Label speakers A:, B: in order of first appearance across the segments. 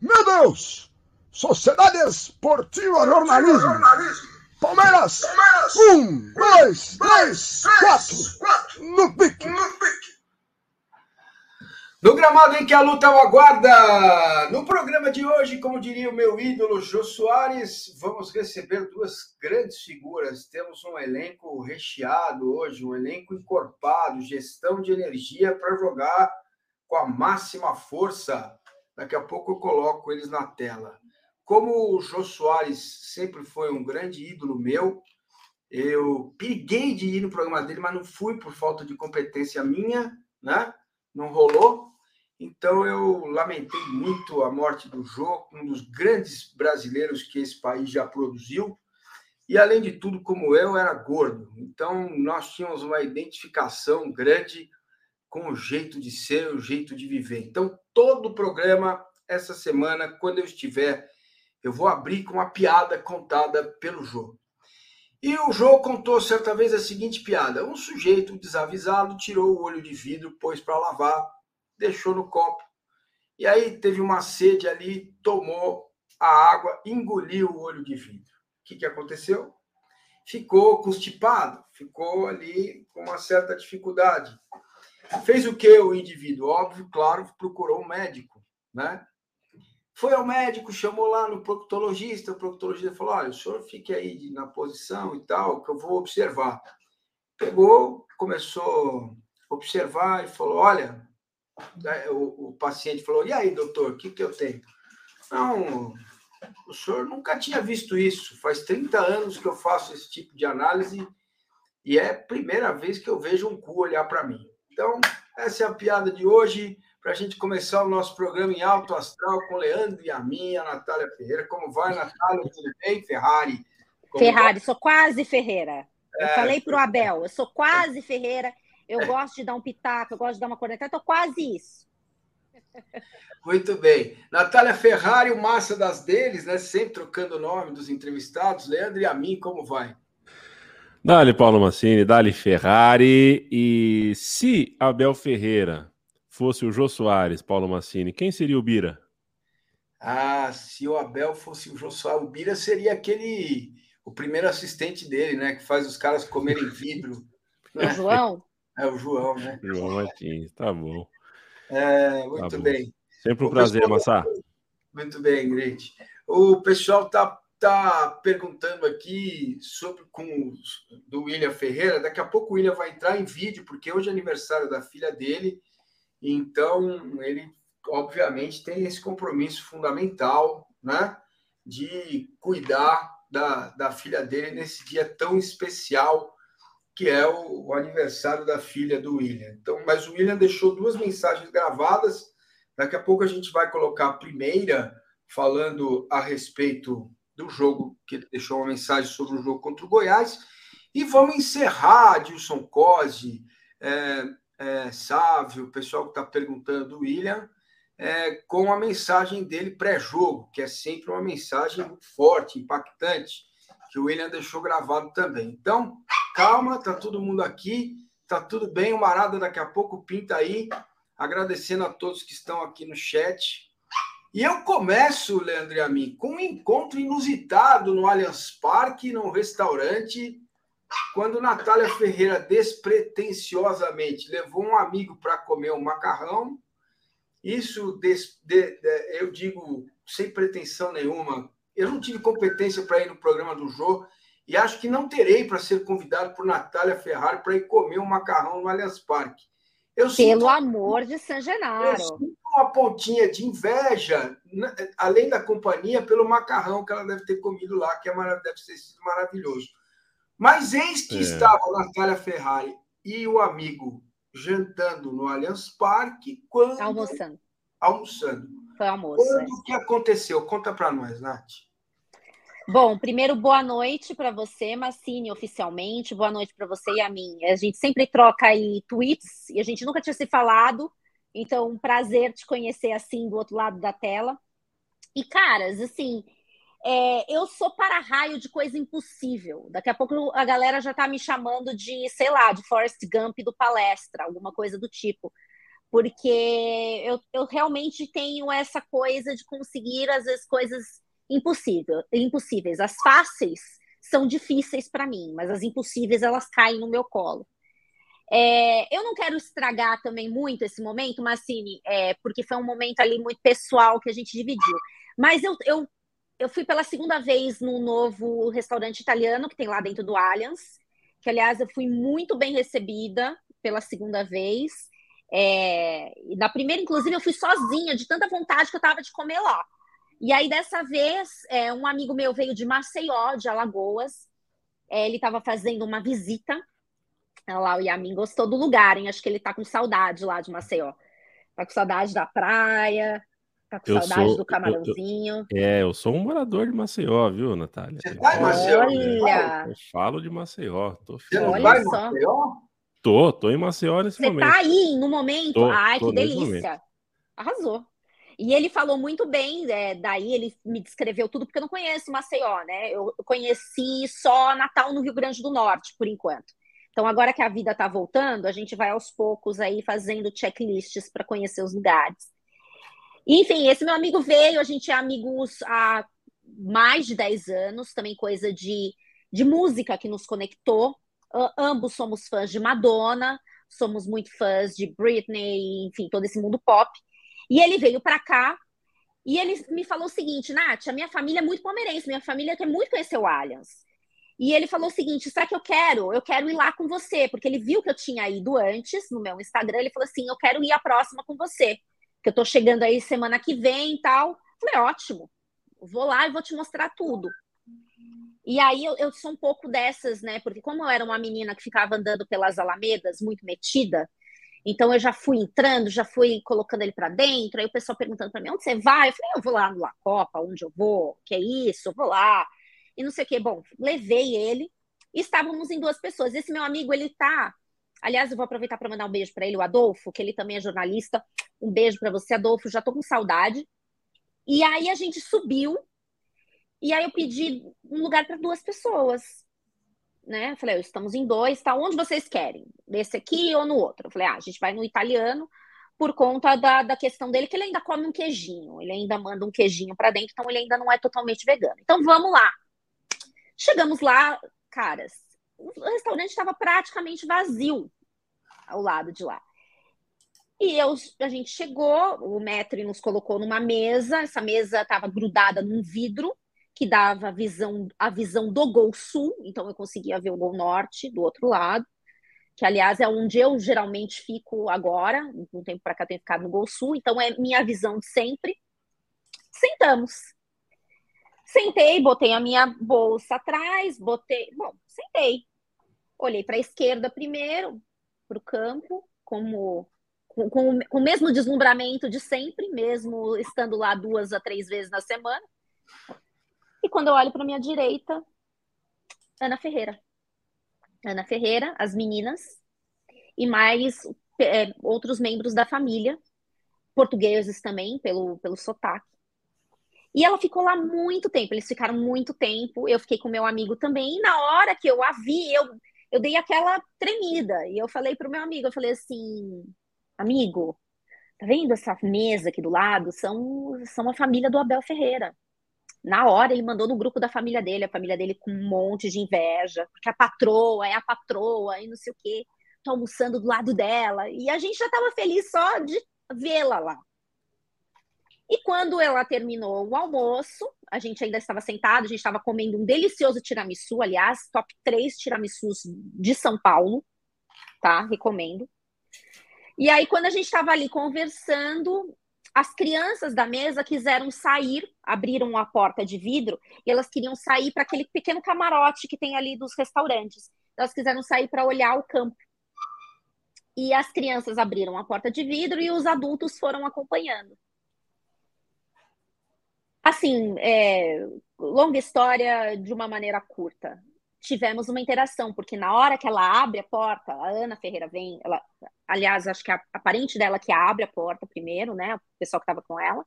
A: Meu Deus! Sociedade Esportiva Jornalismo. Palmeiras. Um, dois, três, quatro. No pique.
B: No gramado em que a luta o aguarda. No programa de hoje, como diria o meu ídolo Jô Soares, vamos receber duas grandes figuras. Temos um elenco recheado hoje, um elenco encorpado, gestão de energia para jogar com a máxima força. Daqui a pouco eu coloco eles na tela. Como o Jô Soares sempre foi um grande ídolo meu, eu piriguei de ir no programa dele, mas não fui por falta de competência minha, né? Não rolou. Então eu lamentei muito a morte do Jô, um dos grandes brasileiros que esse país já produziu. E além de tudo, como eu era gordo, então nós tínhamos uma identificação grande com o jeito de ser, o jeito de viver. Então todo o programa essa semana, quando eu estiver eu vou abrir com uma piada contada pelo Jô. E o Jô contou certa vez a seguinte piada: um sujeito desavisado tirou o olho de vidro, pôs para lavar, deixou no copo. E aí teve uma sede ali, tomou a água, engoliu o olho de vidro. O que, que aconteceu? Ficou constipado, ficou ali com uma certa dificuldade. Fez o que o indivíduo? Óbvio, claro, procurou um médico, né? Foi ao médico, chamou lá no proctologista, o proctologista falou: olha, o senhor fique aí na posição e tal, que eu vou observar. Pegou, começou a observar e falou: olha, o, o paciente falou: e aí, doutor, o que, que eu tenho? Não, o senhor nunca tinha visto isso. Faz 30 anos que eu faço esse tipo de análise e é a primeira vez que eu vejo um cu olhar para mim. Então, essa é a piada de hoje para a gente começar o nosso programa em alto astral com Leandro e a minha, Natália Ferreira. Como vai, Natália? Tudo bem? Ferrari?
C: Como Ferrari, vai? sou quase Ferreira. Eu é... falei para o Abel, eu sou quase Ferreira. Eu é. gosto de dar um pitaco, eu gosto de dar uma cornetada, estou quase isso.
B: Muito bem. Natália Ferrari, o massa das deles, né? Sempre trocando o nome dos entrevistados. Leandro e a mim, como vai?
D: Dali Paulo Massini, Dali Ferrari. E se Abel Ferreira fosse o Jô Soares, Paulo Massini, quem seria o Bira?
B: Ah, se o Abel fosse o Jô Soares, o Bira seria aquele, o primeiro assistente dele, né? Que faz os caras comerem vidro.
C: Né? O João?
B: É o João, né?
D: João Martins, tá bom.
B: É, muito tá bem.
D: Sempre um o prazer, pessoal... Massá.
B: Muito bem, Ingrid. O pessoal tá, tá perguntando aqui sobre com do William Ferreira. Daqui a pouco o William vai entrar em vídeo, porque hoje é aniversário da filha dele então, ele, obviamente, tem esse compromisso fundamental, né, de cuidar da, da filha dele nesse dia tão especial que é o, o, aniversário da filha do William. Então, mas o William deixou duas mensagens gravadas. Daqui a pouco a gente vai colocar a primeira falando a respeito do jogo, que ele deixou uma mensagem sobre o jogo contra o Goiás. E vamos encerrar, Dilson Cosi, é, é, Sávio, o pessoal que está perguntando do William, é, com a mensagem dele pré-jogo, que é sempre uma mensagem muito forte, impactante, que o William deixou gravado também. Então, calma, tá todo mundo aqui, tá tudo bem, o Marada daqui a pouco pinta aí, agradecendo a todos que estão aqui no chat. E eu começo, Leandro e a mim, com um encontro inusitado no Allianz Parque, num restaurante, quando Natália Ferreira despretensiosamente levou um amigo para comer um macarrão, isso des, de, de, eu digo sem pretensão nenhuma. Eu não tive competência para ir no programa do Jô e acho que não terei para ser convidado por Natália Ferrari para ir comer um macarrão no Allianz Parque.
C: Eu Pelo sinto, amor de San Genaro. Eu
B: sinto uma pontinha de inveja, né, além da companhia, pelo macarrão que ela deve ter comido lá, que é, deve ter sido maravilhoso. Mas eis que é. estavam Natália Ferrari e o amigo jantando no Allianz Parque quando.
C: Almoçando.
B: Almoçando.
C: Foi almoço.
B: Quando é. que aconteceu? Conta para nós, Nath.
C: Bom, primeiro, boa noite para você, Massini, oficialmente. Boa noite para você e a mim. A gente sempre troca aí tweets e a gente nunca tinha se falado. Então, um prazer te conhecer assim do outro lado da tela. E, caras, assim, é, eu sou para-raio de coisa impossível. Daqui a pouco a galera já está me chamando de, sei lá, de Forrest Gump do palestra, alguma coisa do tipo. porque eu, eu realmente tenho essa coisa de conseguir, às vezes, coisas impossível, impossíveis. As fáceis são difíceis para mim, mas as impossíveis elas caem no meu colo. É, eu não quero estragar também muito esse momento, Massini, é, porque foi um momento ali muito pessoal que a gente dividiu. Mas eu, eu, eu fui pela segunda vez no novo restaurante italiano que tem lá dentro do Allianz, que aliás eu fui muito bem recebida pela segunda vez. É, na primeira, inclusive, eu fui sozinha, de tanta vontade que eu estava de comer lá. E aí, dessa vez, é, um amigo meu veio de Maceió, de Alagoas. É, ele estava fazendo uma visita lá, o Yamin gostou do lugar, hein? Acho que ele tá com saudade lá de Maceió. Tá com saudade da praia, tá com eu saudade sou, do camarãozinho.
D: Eu, eu, é, eu sou um morador de Maceió, viu, Natália?
B: Você tá em Maceió?
D: Olha! Eu falo de Maceió. Tô
B: Você não vai em Maceió?
D: Tô, tô em Maceió nesse
C: Você
D: momento.
C: Você tá aí no momento? Tô, Ai, tô que delícia. Arrasou. E ele falou muito bem, é, daí ele me descreveu tudo, porque eu não conheço Maceió, né? Eu conheci só Natal no Rio Grande do Norte, por enquanto. Então, agora que a vida está voltando, a gente vai aos poucos aí fazendo checklists para conhecer os lugares. Enfim, esse meu amigo veio, a gente é amigos há mais de 10 anos, também coisa de, de música que nos conectou. Uh, ambos somos fãs de Madonna, somos muito fãs de Britney, enfim, todo esse mundo pop. E ele veio para cá e ele me falou o seguinte, Nath, a minha família é muito palmeirense, minha família quer muito conhecer o Allianz. E ele falou o seguinte: será que eu quero? Eu quero ir lá com você, porque ele viu que eu tinha ido antes no meu Instagram. Ele falou assim: eu quero ir a próxima com você, que eu tô chegando aí semana que vem e tal. falei: ótimo, vou lá e vou te mostrar tudo. E aí eu, eu, sou um pouco dessas, né? Porque como eu era uma menina que ficava andando pelas alamedas, muito metida, então eu já fui entrando, já fui colocando ele para dentro. Aí o pessoal perguntando para mim: onde você vai? Eu falei: eu vou lá no La Copa, onde eu vou? Que é isso? Eu vou lá. E não sei o que. Bom, levei ele. Estávamos em duas pessoas. Esse meu amigo, ele tá. Aliás, eu vou aproveitar para mandar um beijo para ele, o Adolfo, que ele também é jornalista. Um beijo para você, Adolfo. Já tô com saudade. E aí a gente subiu. E aí eu pedi um lugar para duas pessoas né? Falei, estamos em dois, tá? Onde vocês querem? Nesse aqui ou no outro? Eu falei, ah, a gente vai no italiano por conta da, da questão dele, que ele ainda come um queijinho, ele ainda manda um queijinho para dentro, então ele ainda não é totalmente vegano. Então vamos lá. Chegamos lá, caras, o restaurante estava praticamente vazio ao lado de lá. E eu, a gente chegou, o Metri nos colocou numa mesa, essa mesa estava grudada num vidro, que dava visão, a visão do Gol Sul, então eu conseguia ver o Gol Norte do outro lado, que aliás é onde eu geralmente fico agora, um tempo para cá tenho ficado no Gol Sul, então é minha visão de sempre. Sentamos. Sentei, botei a minha bolsa atrás, botei. Bom, sentei. Olhei para a esquerda primeiro, para o campo, como com, com, o mesmo deslumbramento de sempre, mesmo estando lá duas a três vezes na semana. E quando eu olho para minha direita, Ana Ferreira. Ana Ferreira, as meninas, e mais é, outros membros da família, portugueses também, pelo, pelo sotaque. E ela ficou lá muito tempo, eles ficaram muito tempo. Eu fiquei com meu amigo também. E na hora que eu a vi, eu, eu dei aquela tremida. E eu falei pro meu amigo, eu falei assim, amigo, tá vendo essa mesa aqui do lado? São, são a família do Abel Ferreira. Na hora ele mandou no grupo da família dele, a família dele com um monte de inveja, porque a patroa é a patroa e não sei o quê, tô almoçando do lado dela. E a gente já estava feliz só de vê-la lá. E quando ela terminou o almoço, a gente ainda estava sentado, a gente estava comendo um delicioso tiramisu, aliás, top 3 tiramisus de São Paulo, tá? Recomendo. E aí, quando a gente estava ali conversando, as crianças da mesa quiseram sair, abriram a porta de vidro e elas queriam sair para aquele pequeno camarote que tem ali dos restaurantes. Elas quiseram sair para olhar o campo. E as crianças abriram a porta de vidro e os adultos foram acompanhando. Assim, é, longa história de uma maneira curta tivemos uma interação, porque na hora que ela abre a porta, a Ana Ferreira vem, ela, aliás, acho que a, a parente dela que abre a porta primeiro, né? O pessoal que estava com ela.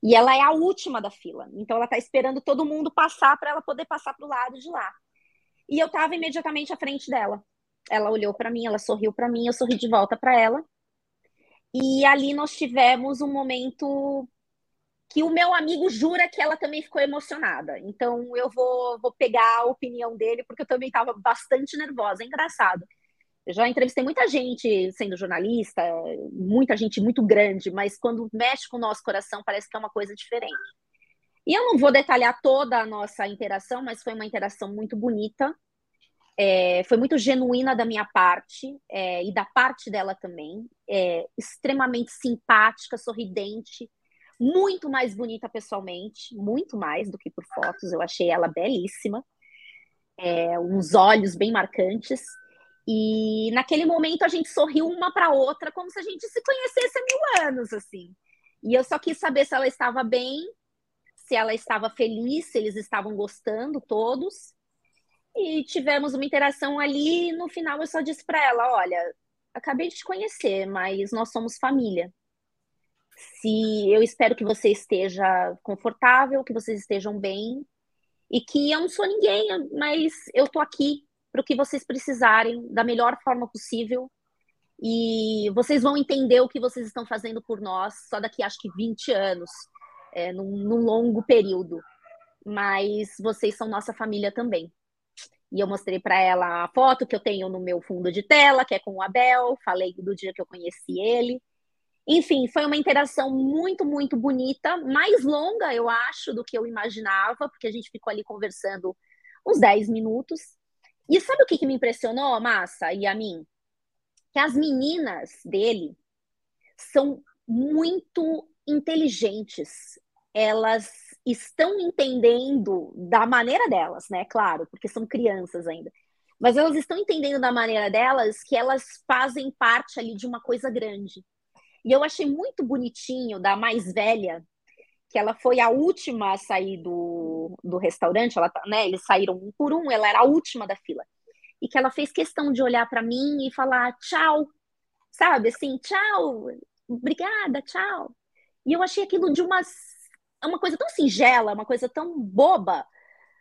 C: E ela é a última da fila. Então ela está esperando todo mundo passar para ela poder passar para o lado de lá. E eu estava imediatamente à frente dela. Ela olhou para mim, ela sorriu para mim, eu sorri de volta para ela. E ali nós tivemos um momento que o meu amigo jura que ela também ficou emocionada. Então eu vou, vou pegar a opinião dele, porque eu também estava bastante nervosa. É engraçado. Eu já entrevistei muita gente sendo jornalista, muita gente muito grande, mas quando mexe com o nosso coração, parece que é uma coisa diferente. E eu não vou detalhar toda a nossa interação, mas foi uma interação muito bonita. É, foi muito genuína da minha parte é, e da parte dela também. É, extremamente simpática, sorridente, muito mais bonita pessoalmente, muito mais do que por fotos. Eu achei ela belíssima, é, uns olhos bem marcantes. E naquele momento a gente sorriu uma para outra como se a gente se conhecesse há mil anos, assim. E eu só quis saber se ela estava bem, se ela estava feliz, se eles estavam gostando todos. E tivemos uma interação ali. No final eu só disse para ela: Olha, acabei de te conhecer, mas nós somos família. Se eu espero que você esteja confortável, que vocês estejam bem e que eu não sou ninguém, mas eu tô aqui para o que vocês precisarem da melhor forma possível. E vocês vão entender o que vocês estão fazendo por nós só daqui, acho que 20 anos, é, num, num longo período. Mas vocês são nossa família também. E eu mostrei para ela a foto que eu tenho no meu fundo de tela, que é com o Abel. Falei do dia que eu conheci ele. Enfim, foi uma interação muito, muito bonita, mais longa, eu acho, do que eu imaginava, porque a gente ficou ali conversando uns 10 minutos. E sabe o que, que me impressionou, Massa e a mim? Que as meninas dele são muito inteligentes. Elas estão entendendo da maneira delas, né? Claro, porque são crianças ainda. Mas elas estão entendendo da maneira delas que elas fazem parte ali de uma coisa grande. E eu achei muito bonitinho da mais velha, que ela foi a última a sair do, do restaurante, ela, tá, né, eles saíram um por um, ela era a última da fila. E que ela fez questão de olhar para mim e falar tchau, sabe? Assim, tchau, obrigada, tchau. E eu achei aquilo de uma, uma coisa tão singela, uma coisa tão boba,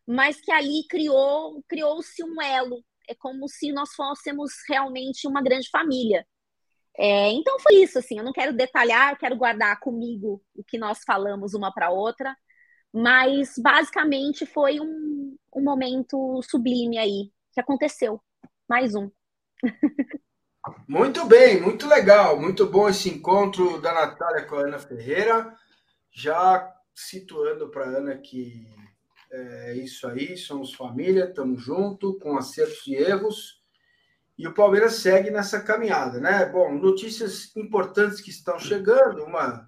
C: mas que ali criou criou-se um elo. É como se nós fôssemos realmente uma grande família. É, então foi isso, assim, eu não quero detalhar, eu quero guardar comigo o que nós falamos uma para outra, mas basicamente foi um, um momento sublime aí que aconteceu. Mais um.
B: Muito bem, muito legal, muito bom esse encontro da Natália com a Ana Ferreira. Já situando para a Ana que é isso aí, somos família, estamos junto, com acertos e erros. E o Palmeiras segue nessa caminhada, né? Bom, notícias importantes que estão chegando, uma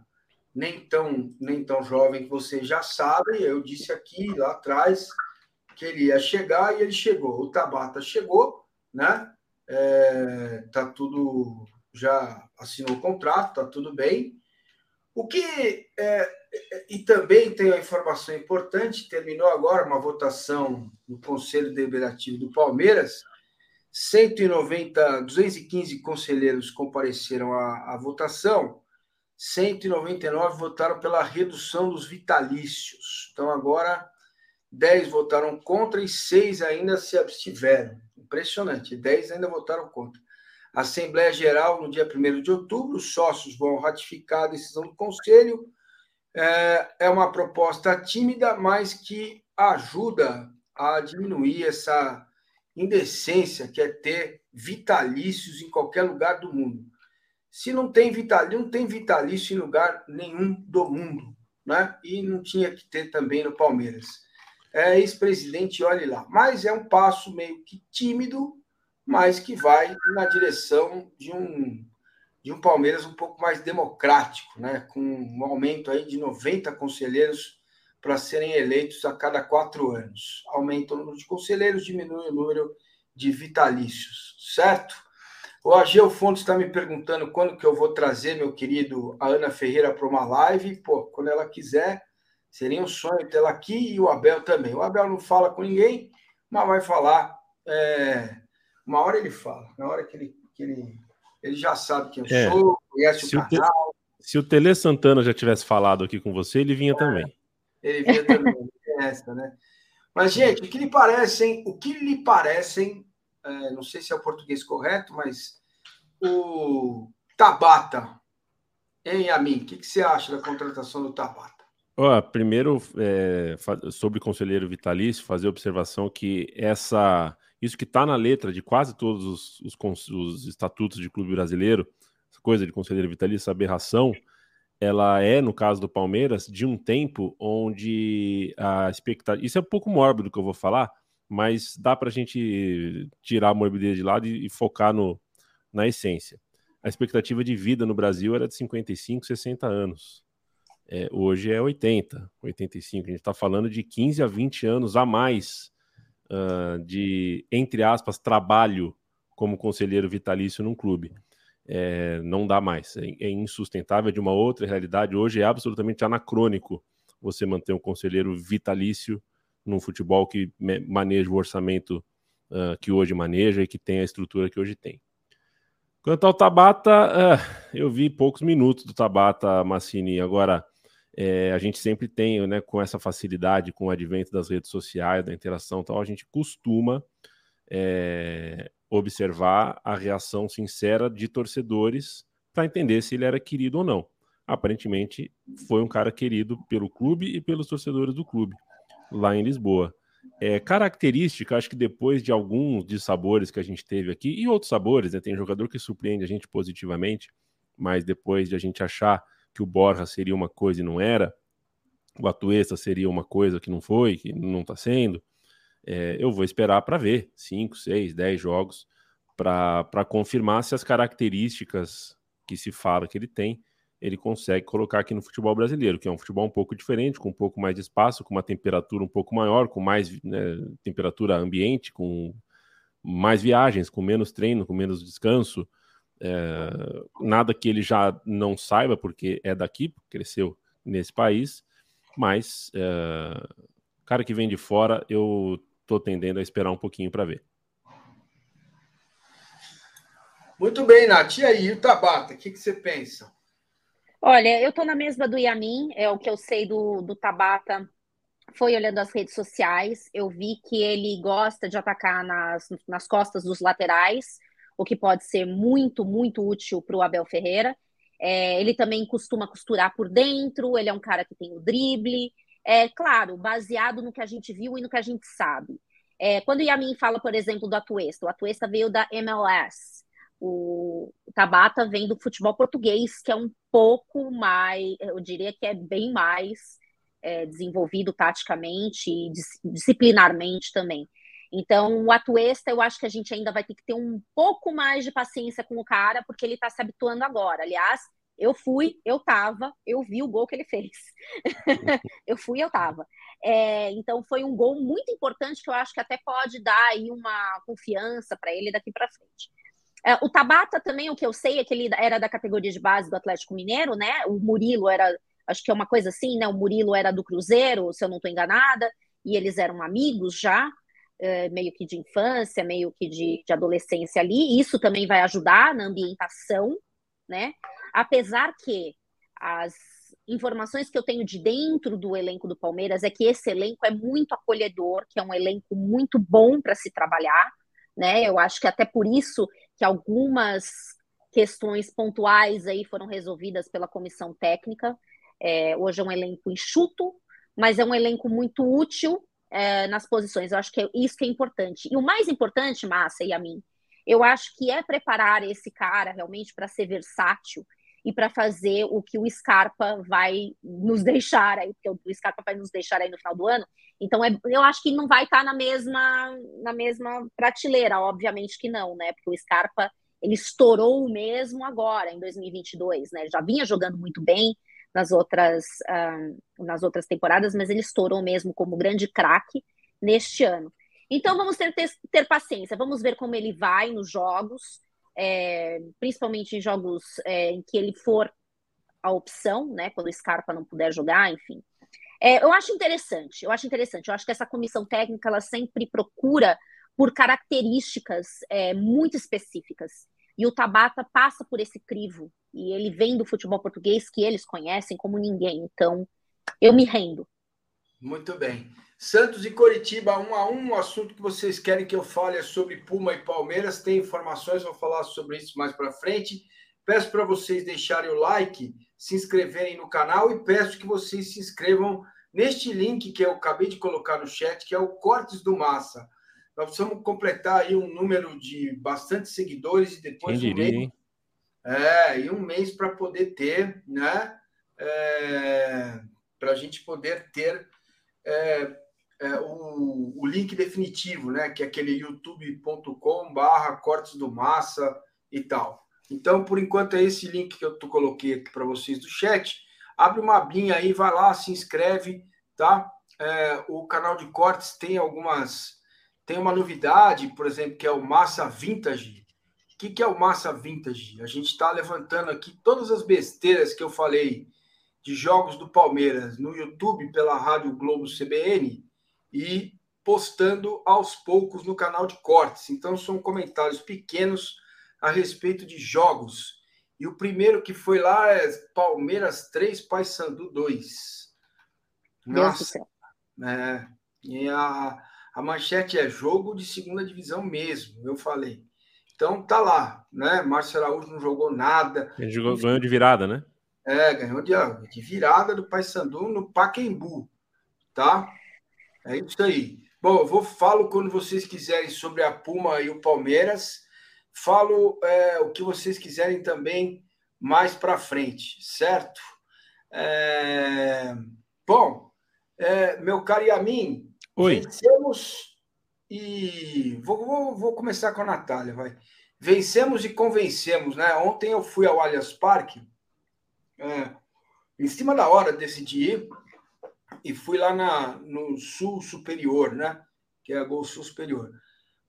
B: nem tão, nem tão jovem que vocês já sabem, eu disse aqui lá atrás que ele ia chegar e ele chegou. O Tabata chegou, né? É, tá tudo já assinou o contrato, tá tudo bem. O que é, e também tem uma informação importante, terminou agora uma votação no Conselho Deliberativo do Palmeiras 190, 215 conselheiros compareceram à, à votação, 199 votaram pela redução dos vitalícios. Então, agora, 10 votaram contra e 6 ainda se abstiveram. Impressionante, 10 ainda votaram contra. Assembleia Geral, no dia 1 de outubro, os sócios vão ratificar a decisão do Conselho. É, é uma proposta tímida, mas que ajuda a diminuir essa indecência que é ter vitalícios em qualquer lugar do mundo. Se não tem vitalício, não tem vitalício em lugar nenhum do mundo, né? E não tinha que ter também no Palmeiras. É ex-presidente, olhe lá. Mas é um passo meio que tímido, mas que vai na direção de um de um Palmeiras um pouco mais democrático, né? Com um aumento aí de 90 conselheiros para serem eleitos a cada quatro anos. Aumenta o número de conselheiros, diminui o número de vitalícios, certo? O Ageu Fontes está me perguntando quando que eu vou trazer, meu querido, a Ana Ferreira para uma live. Pô, quando ela quiser, seria um sonho tê-la aqui e o Abel também. O Abel não fala com ninguém, mas vai falar. É... Uma hora ele fala, na hora que ele, que ele, ele já sabe quem eu é. sou, conhece o canal.
D: Se o Tele Santana já tivesse falado aqui com você, ele vinha é. também.
B: Ele via também, essa, né? Mas, gente, o que lhe parecem, o que lhe parecem, é, não sei se é o português correto, mas o Tabata, Hein, Amin? O que, que você acha da contratação do Tabata?
D: Ó, primeiro, é, sobre o conselheiro vitalício, fazer observação que essa, isso que está na letra de quase todos os, os, os, estatutos de clube brasileiro, essa coisa de conselheiro vitalício, essa aberração, ela é, no caso do Palmeiras, de um tempo onde a expectativa. Isso é um pouco mórbido que eu vou falar, mas dá para a gente tirar a morbidez de lado e, e focar no, na essência. A expectativa de vida no Brasil era de 55, 60 anos. É, hoje é 80, 85. A gente está falando de 15 a 20 anos a mais uh, de, entre aspas, trabalho como conselheiro vitalício num clube. É, não dá mais, é, é, insustentável, é de uma outra realidade. Hoje é absolutamente anacrônico você manter um conselheiro vitalício num futebol que maneja o orçamento uh, que hoje maneja e que tem a estrutura que hoje tem. Quanto ao Tabata, uh, eu vi poucos minutos do Tabata Massini. Agora, é, a gente sempre tem, né, com essa facilidade, com o advento das redes sociais, da interação tal, a gente costuma é, observar a reação sincera de torcedores para entender se ele era querido ou não. Aparentemente, foi um cara querido pelo clube e pelos torcedores do clube, lá em Lisboa. É, característica, acho que depois de alguns de sabores que a gente teve aqui, e outros sabores, né, tem jogador que surpreende a gente positivamente, mas depois de a gente achar que o Borja seria uma coisa e não era, o Atuesta seria uma coisa que não foi, que não está sendo. É, eu vou esperar para ver 5, 6, 10 jogos para confirmar se as características que se fala que ele tem, ele consegue colocar aqui no futebol brasileiro, que é um futebol um pouco diferente, com um pouco mais de espaço, com uma temperatura um pouco maior, com mais né, temperatura ambiente, com mais viagens, com menos treino, com menos descanso. É, nada que ele já não saiba, porque é daqui, cresceu nesse país, mas é, cara que vem de fora, eu tô tendendo a esperar um pouquinho para ver.
B: Muito bem, Nath. E aí, o Tabata, o que, que você pensa?
C: Olha, eu estou na mesma do Yamin, é o que eu sei do, do Tabata. Foi olhando as redes sociais, eu vi que ele gosta de atacar nas, nas costas dos laterais, o que pode ser muito, muito útil para o Abel Ferreira. É, ele também costuma costurar por dentro, ele é um cara que tem o drible. É claro, baseado no que a gente viu e no que a gente sabe. É, quando o Yamin fala, por exemplo, do Atuesta, o Atuesta veio da MLS. O, Tabata vem do futebol português, que é um pouco mais, eu diria que é bem mais é, desenvolvido taticamente e disciplinarmente também. Então, o Atuesta, eu acho que a gente ainda vai ter que ter um pouco mais de paciência com o cara, porque ele está se habituando agora. Aliás, eu fui, eu tava, eu vi o gol que ele fez. eu fui, eu tava. É, então, foi um gol muito importante que eu acho que até pode dar aí uma confiança para ele daqui para frente. É, o Tabata também, o que eu sei é que ele era da categoria de base do Atlético Mineiro, né? O Murilo era, acho que é uma coisa assim, né? O Murilo era do Cruzeiro, se eu não estou enganada, e eles eram amigos já. Eh, meio que de infância, meio que de, de adolescência ali. Isso também vai ajudar na ambientação, né? Apesar que as informações que eu tenho de dentro do elenco do Palmeiras é que esse elenco é muito acolhedor, que é um elenco muito bom para se trabalhar, né? Eu acho que até por isso que algumas questões pontuais aí foram resolvidas pela comissão técnica. É, hoje é um elenco enxuto, mas é um elenco muito útil é, nas posições. Eu acho que é isso que é importante. E o mais importante, Massa e a mim, eu acho que é preparar esse cara realmente para ser versátil e para fazer o que o Scarpa vai nos deixar aí, porque o Scarpa vai nos deixar aí no final do ano. Então, é, eu acho que não vai estar tá na mesma na mesma prateleira, obviamente que não, né? Porque o Scarpa ele estourou mesmo agora em 2022, né? Já vinha jogando muito bem, nas outras, uh, nas outras temporadas, mas ele estourou mesmo como grande craque neste ano. Então vamos ter, ter, ter, paciência, vamos ver como ele vai nos jogos, é, principalmente em jogos é, em que ele for a opção, né? Quando o Scarpa não puder jogar, enfim. É, eu acho interessante, eu acho interessante. Eu acho que essa comissão técnica ela sempre procura por características é, muito específicas. E o Tabata passa por esse crivo. E ele vem do futebol português que eles conhecem como ninguém. Então, eu me rendo.
B: Muito bem. Santos e Coritiba, um a um. O assunto que vocês querem que eu fale é sobre Puma e Palmeiras. Tem informações, vou falar sobre isso mais para frente. Peço para vocês deixarem o like, se inscreverem no canal e peço que vocês se inscrevam neste link que eu acabei de colocar no chat, que é o Cortes do Massa. Nós precisamos completar aí um número de bastante seguidores e depois
D: Quem diria,
B: um mês,
D: hein?
B: é, e um mês para poder ter, né? É, para a gente poder ter é, é, o, o, link definitivo, né? Que é aquele youtube.com/barra cortes do massa e tal. Então, por enquanto, é esse link que eu coloquei aqui para vocês do chat. Abre uma abinha aí, vai lá, se inscreve, tá? É, o canal de cortes tem algumas. Tem uma novidade, por exemplo, que é o Massa Vintage. O que, que é o Massa Vintage? A gente está levantando aqui todas as besteiras que eu falei de jogos do Palmeiras no YouTube pela Rádio Globo CBN e postando aos poucos no canal de cortes. Então são comentários pequenos a respeito de jogos. E o primeiro que foi lá é Palmeiras 3, Paysandu 2. Nossa. É, e a, a manchete é jogo de segunda divisão mesmo, eu falei. Então tá lá, né? Márcio Araújo não jogou nada.
D: Ele jogou, ganhou de virada, né?
B: É, ganhou de, de virada do Paysandu no Paquembu, tá? É isso aí. Bom, eu vou falo quando vocês quiserem sobre a Puma e o Palmeiras. Falo é, o que vocês quiserem também mais para frente, certo? É... Bom, é, meu caro Yamin,
D: Oi.
B: vencemos e vou, vou, vou começar com a Natália, vai. Vencemos e convencemos, né? Ontem eu fui ao Allianz Parque é, em cima da hora decidi ir e fui lá na, no Sul Superior, né? Que é a Gol Sul Superior.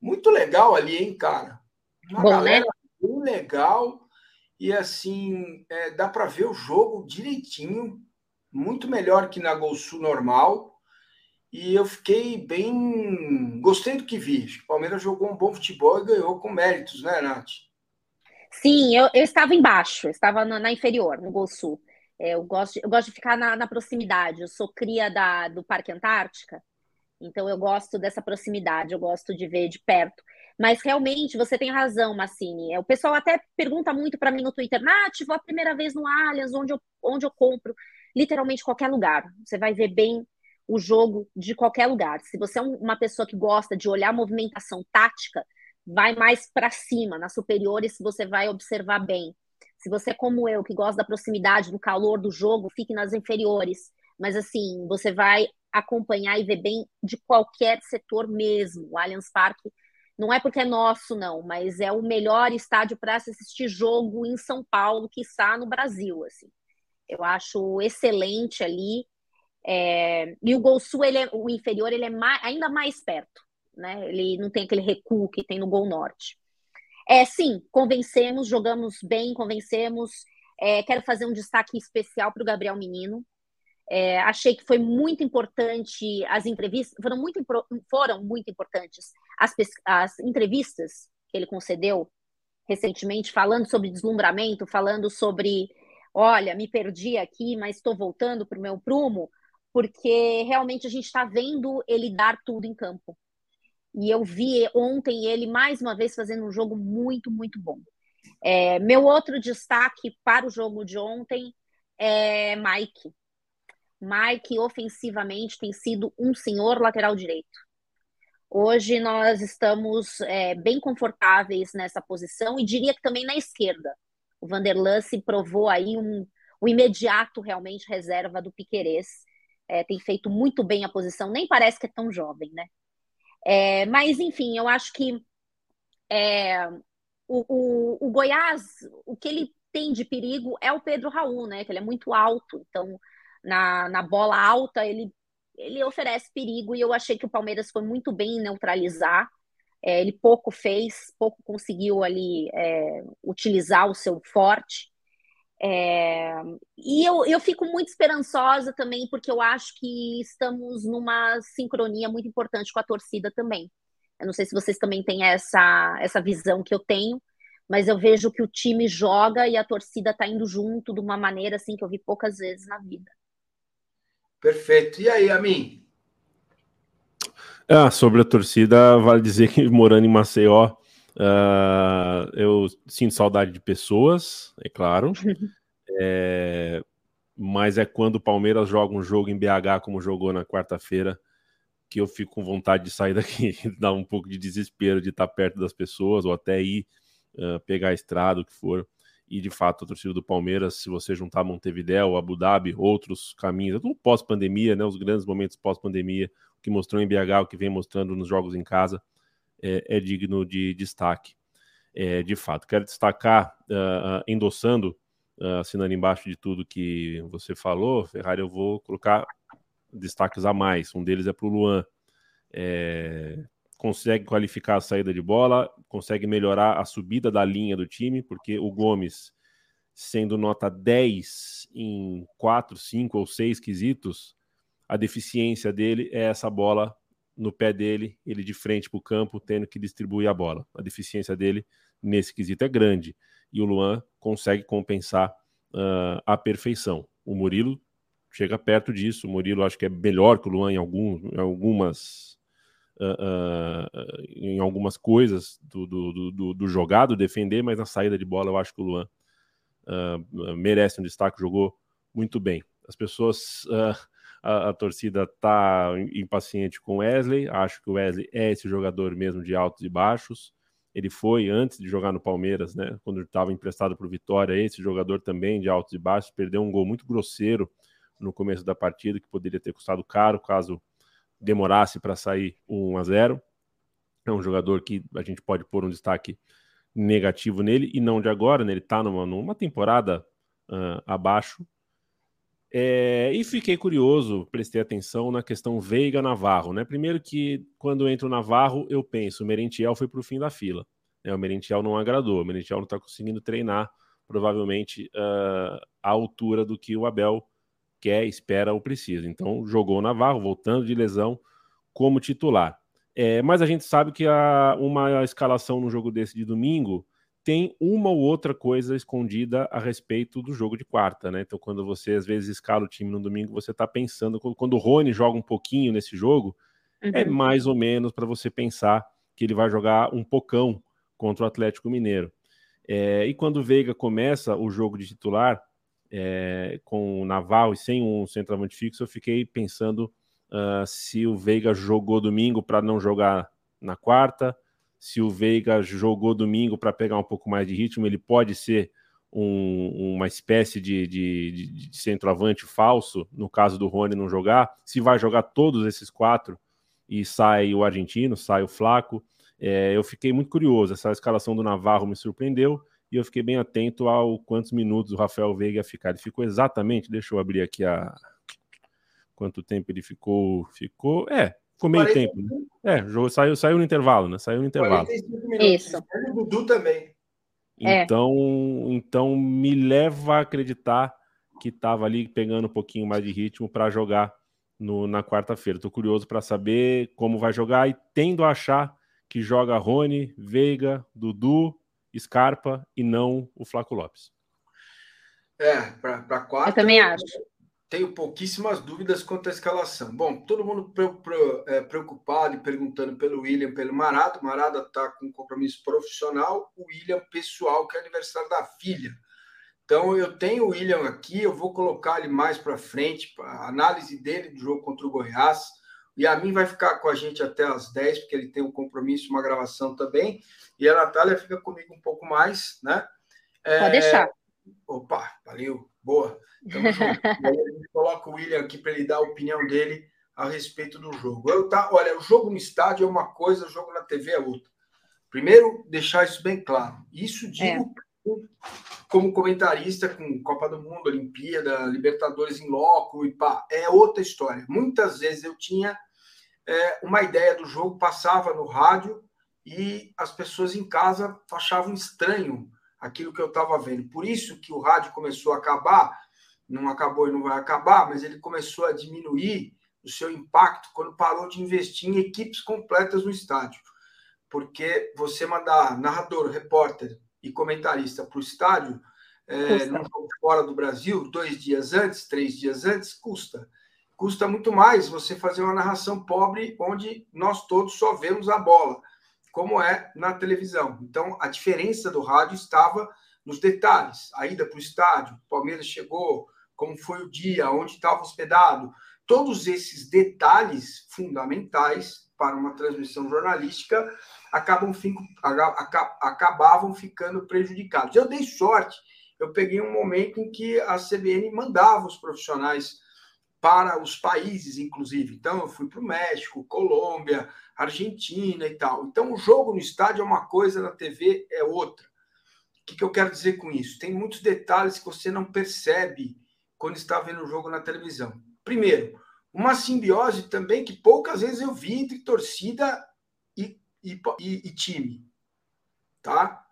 B: Muito legal ali, hein, cara? Uma
C: Bom,
B: galera
C: né?
B: bem legal e assim é, dá para ver o jogo direitinho, muito melhor que na Gol Sul normal. E eu fiquei bem. Gostei do que vi. O Palmeiras jogou um bom futebol e ganhou com méritos, né, Nath?
C: Sim, eu, eu estava embaixo, eu estava na, na inferior, no Gol Sul. É, eu, gosto, eu gosto de ficar na, na proximidade. Eu sou cria da, do Parque Antártica, então eu gosto dessa proximidade, eu gosto de ver de perto. Mas realmente você tem razão, Massini. É, O pessoal até pergunta muito para mim no Twitter, Nath, vou a primeira vez no Allianz, onde eu, onde eu compro. Literalmente qualquer lugar. Você vai ver bem o jogo de qualquer lugar. Se você é um- uma pessoa que gosta de olhar movimentação tática, vai mais para cima, nas superiores você vai observar bem. Se você como eu, que gosta da proximidade, do calor do jogo, fique nas inferiores. Mas assim, você vai acompanhar e ver bem de qualquer setor mesmo. O Allianz Parque não é porque é nosso, não, mas é o melhor estádio para se assistir jogo em São Paulo, que está no Brasil, assim. Eu acho excelente ali. É, E o Gol Sul, ele é, o inferior, ele é mais- ainda mais perto, né? Ele não tem aquele recuo que tem no Gol Norte. É, sim, convencemos, jogamos bem, convencemos. É, quero fazer um destaque especial para o Gabriel Menino. É, achei que foi muito importante as entrevistas, foram muito, foram muito importantes as, as entrevistas que ele concedeu recentemente, falando sobre deslumbramento, falando sobre, olha, me perdi aqui, mas estou voltando para o meu prumo, porque realmente a gente está vendo ele dar tudo em campo. E eu vi ontem ele mais uma vez fazendo um jogo muito, muito bom. É, meu outro destaque para o jogo de ontem é Mike. Mike, ofensivamente, tem sido um senhor lateral direito. Hoje nós estamos é, bem confortáveis nessa posição e diria que também na esquerda. O Vanderlan se provou aí um, o imediato realmente reserva do Piquerez. É, tem feito muito bem a posição, nem parece que é tão jovem, né? É, mas, enfim, eu acho que é, o, o, o Goiás, o que ele tem de perigo é o Pedro Raul, né? Que ele é muito alto, então na, na bola alta ele, ele oferece perigo e eu achei que o Palmeiras foi muito bem em neutralizar. É, ele pouco fez, pouco conseguiu ali é, utilizar o seu forte. É, e eu, eu fico muito esperançosa também, porque eu acho que estamos numa sincronia muito importante com a torcida também. Eu não sei se vocês também têm essa, essa visão que eu tenho, mas eu vejo que o time joga e a torcida está indo junto de uma maneira assim que eu vi poucas vezes na vida.
B: Perfeito. E aí, Amin?
D: Ah, sobre a torcida, vale dizer que morando em Maceió, ah, eu sinto saudade de pessoas, é claro. É, mas é quando o Palmeiras joga um jogo em BH, como jogou na quarta-feira, que eu fico com vontade de sair daqui, dar um pouco de desespero de estar perto das pessoas, ou até ir uh, pegar a estrada, o que for. E de fato, a torcida do Palmeiras, se você juntar Montevidéu, Abu Dhabi, outros caminhos, tudo pós-pandemia, né? Os grandes momentos pós-pandemia, o que mostrou em BH, o que vem mostrando nos jogos em casa, é, é digno de destaque. É, de fato, quero destacar, uh, endossando uh, assinando embaixo de tudo que você falou, Ferrari, eu vou colocar destaques a mais. Um deles é para o Luan. É, consegue qualificar a saída de bola, consegue melhorar a subida da linha do time, porque o Gomes, sendo nota 10 em 4, 5 ou 6 quesitos, a deficiência dele é essa bola no pé dele, ele de frente para o campo, tendo que distribuir a bola. A deficiência dele nesse quesito é grande e o Luan consegue compensar uh, a perfeição. O Murilo chega perto disso. O Murilo acho que é melhor que o Luan em, algum, em algumas uh, uh, em algumas coisas do, do, do, do, jogado, defender, mas na saída de bola eu acho que o Luan merece um destaque, jogou muito bem. As pessoas, a, a, torcida está impaciente com Wesley. Acho que o Wesley é esse jogador mesmo de altos e baixos. Ele foi antes de jogar no Palmeiras, né? Quando estava emprestado para o Vitória, esse jogador também de altos e baixos, perdeu um gol muito grosseiro no começo da partida, que poderia ter custado caro caso demorasse para sair 1 a 0. É um jogador que a gente pode pôr um destaque negativo nele e não de agora, né? Ele está numa, numa temporada uh, abaixo. É, e fiquei curioso, prestei atenção na questão Veiga Navarro, né? Primeiro que quando entra o Navarro, eu penso, o Merentiel foi para o fim da fila. Né? O Merentiel não agradou, o Merentiel não está conseguindo treinar, provavelmente uh, à altura do que o Abel quer, espera ou precisa. Então jogou o Navarro, voltando de lesão como titular. É, mas a gente sabe que a, uma escalação no jogo desse de domingo tem uma ou outra coisa escondida a respeito do jogo de quarta, né? Então, quando você às vezes escala o time no domingo, você está pensando, quando o Rony joga um pouquinho nesse jogo, é uhum. é mais ou menos para você pensar que ele vai jogar um pocão contra o Atlético Mineiro. É, e quando o Veiga começa o jogo de titular é, com o Naval e sem um centroavante fixo, eu fiquei pensando uh, se o Veiga jogou domingo para não jogar na quarta, se o Veiga jogou domingo para pegar um pouco mais de ritmo, ele pode ser um, uma espécie de, de, de, centroavante falso, no caso do Rony não jogar. Se vai jogar todos esses quatro e sai o argentino, sai o Flaco. É, eu fiquei muito curioso. Essa escalação do Navarro me surpreendeu e eu fiquei bem atento ao quantos minutos o Rafael Veiga ia ficar. Ele ficou exatamente, deixa eu abrir aqui a. Quanto tempo ele ficou? Ficou. É, Ficou meio 40... tempo. Né? É, o jogo saiu, saiu no intervalo, né? Saiu no intervalo.
C: Isso.
B: O Dudu também.
D: É. Então, é. então me leva a acreditar que estava ali pegando um pouquinho mais de ritmo para jogar no, na quarta-feira. Estou curioso para saber como vai jogar e tendo a achar que joga Rony, Veiga, Dudu, Scarpa e não o Flaco Lopes.
B: É, para quarta.
C: Eu também acho
B: tenho pouquíssimas dúvidas quanto à escalação. Bom, todo mundo é, preocupado e perguntando pelo William, pelo Marado. Marado está com compromisso profissional, o William pessoal, que é aniversário da filha. Então, eu tenho o William aqui, eu vou colocar ele mais para frente, a análise dele do jogo contra o Goiás. E a mim vai ficar com a gente até as 10, porque ele tem um compromisso, uma gravação também. E a Natália fica comigo um pouco mais, né?
C: É... Pode deixar.
B: Opa, valeu, boa. Então, a gente coloca o William aqui para ele dar a opinião dele a respeito do jogo. Eu tá, olha, o jogo no estádio é uma coisa, o jogo na TV é outra. Primeiro, deixar isso bem claro. Isso digo é. como comentarista com Copa do Mundo, Olimpíada, Libertadores em loco e pá, é outra história. Muitas vezes eu tinha é, uma ideia do jogo, passava no rádio e as pessoas em casa achavam estranho aquilo que eu estava vendo. Por isso que o rádio começou a acabar não acabou e não vai acabar, mas ele começou a diminuir o seu impacto quando parou de investir em equipes completas no estádio. Porque você mandar narrador, repórter e comentarista para o estádio, é, num jogo fora do Brasil, dois dias antes, três dias antes, custa. Custa muito mais você fazer uma narração pobre onde nós todos só vemos a bola, como é na televisão. Então, a diferença do rádio estava nos detalhes, a ida para o estádio, o Palmeiras chegou, como foi o dia, onde estava hospedado, todos esses detalhes fundamentais para uma transmissão jornalística acabam acabavam ficando prejudicados. Eu dei sorte, eu peguei um momento em que a CBN mandava os profissionais para os países, inclusive. Então, eu fui para o México, Colômbia, Argentina e tal. Então, o jogo no estádio é uma coisa, na TV é outra. O que, que eu quero dizer com isso? Tem muitos detalhes que você não percebe quando está vendo o jogo na televisão. Primeiro, uma simbiose também que poucas vezes eu vi entre torcida e, e, e, time. Tá?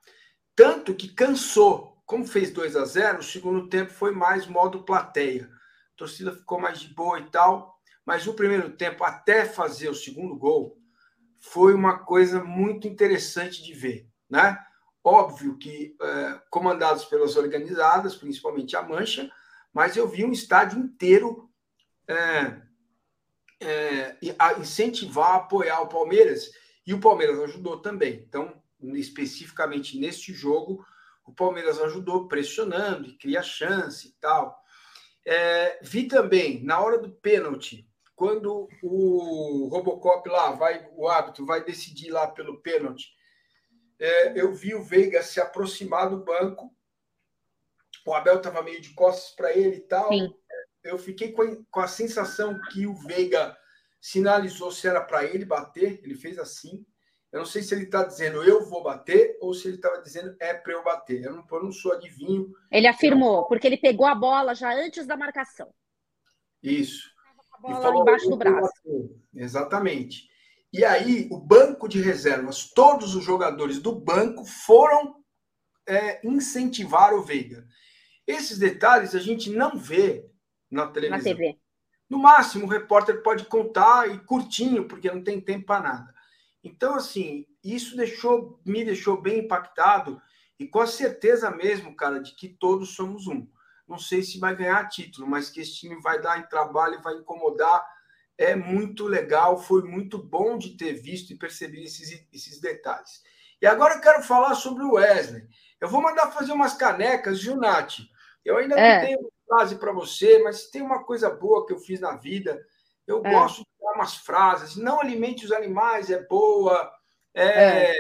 B: Tanto que cansou. Como fez 2 a 0 o segundo tempo foi mais modo plateia. Torcida ficou mais de boa e tal. Mas o primeiro tempo, até fazer o segundo gol, foi uma coisa muito interessante de ver. Né? Óbvio que é, comandados pelas organizadas, principalmente a Mancha, mas eu vi um estádio inteiro é, é, incentivar, apoiar o Palmeiras, e o Palmeiras ajudou também. Então, especificamente neste jogo, o Palmeiras ajudou pressionando e cria chance e tal. É, vi também, na hora do pênalti, quando o Robocop lá, vai, o árbitro vai decidir lá pelo pênalti, é, eu vi o Veiga se aproximar do banco, o Abel estava meio de costas para ele e tal. Sim eu fiquei com a, com a sensação que o Veiga sinalizou se era para ele bater, ele fez assim. Eu não sei se ele está dizendo eu vou bater ou se ele estava dizendo é para eu bater. Eu não, eu não sou adivinho.
C: Ele afirmou, porque ele pegou a bola já antes da marcação.
B: Isso.
C: A bola falou, embaixo do braço.
B: Exatamente. E aí, o banco de reservas, todos os jogadores do banco foram é, incentivar o Veiga. Esses detalhes a gente não vê na televisão. Na TV. No máximo, o repórter pode contar e curtinho, porque não tem tempo para nada. Então, assim, isso deixou, me deixou bem impactado e com a certeza mesmo, cara, de que todos somos um. Não sei se vai ganhar título, mas que esse time vai dar em trabalho, vai incomodar. É muito legal, foi muito bom de ter visto e percebido esses, esses detalhes. E agora eu quero falar sobre o Wesley. Eu vou mandar fazer umas canecas, viu, Nath? Eu ainda é. não tenho frase para você, mas tem uma coisa boa que eu fiz na vida. Eu é. gosto umas frases. Não alimente os animais, é boa. É, é.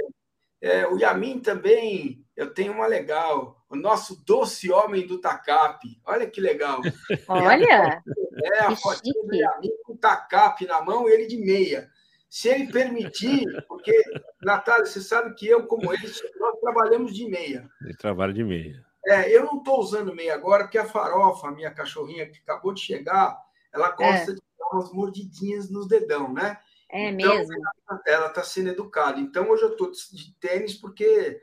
B: é o Yamin também, eu tenho uma legal. O nosso doce homem do Tacape. Olha que legal.
C: Olha!
B: É, a fotinha do Yamin com o Tacape na mão e ele de meia. Se ele permitir, porque, Natália, você sabe que eu, como ele, nós trabalhamos de meia.
D: Ele trabalha de meia.
B: É, eu não estou usando meia agora, porque a farofa, a minha cachorrinha que acabou de chegar, ela gosta é. de umas mordidinhas nos dedão, né?
C: É então, mesmo.
B: Ela está sendo educada. Então, hoje eu estou de tênis porque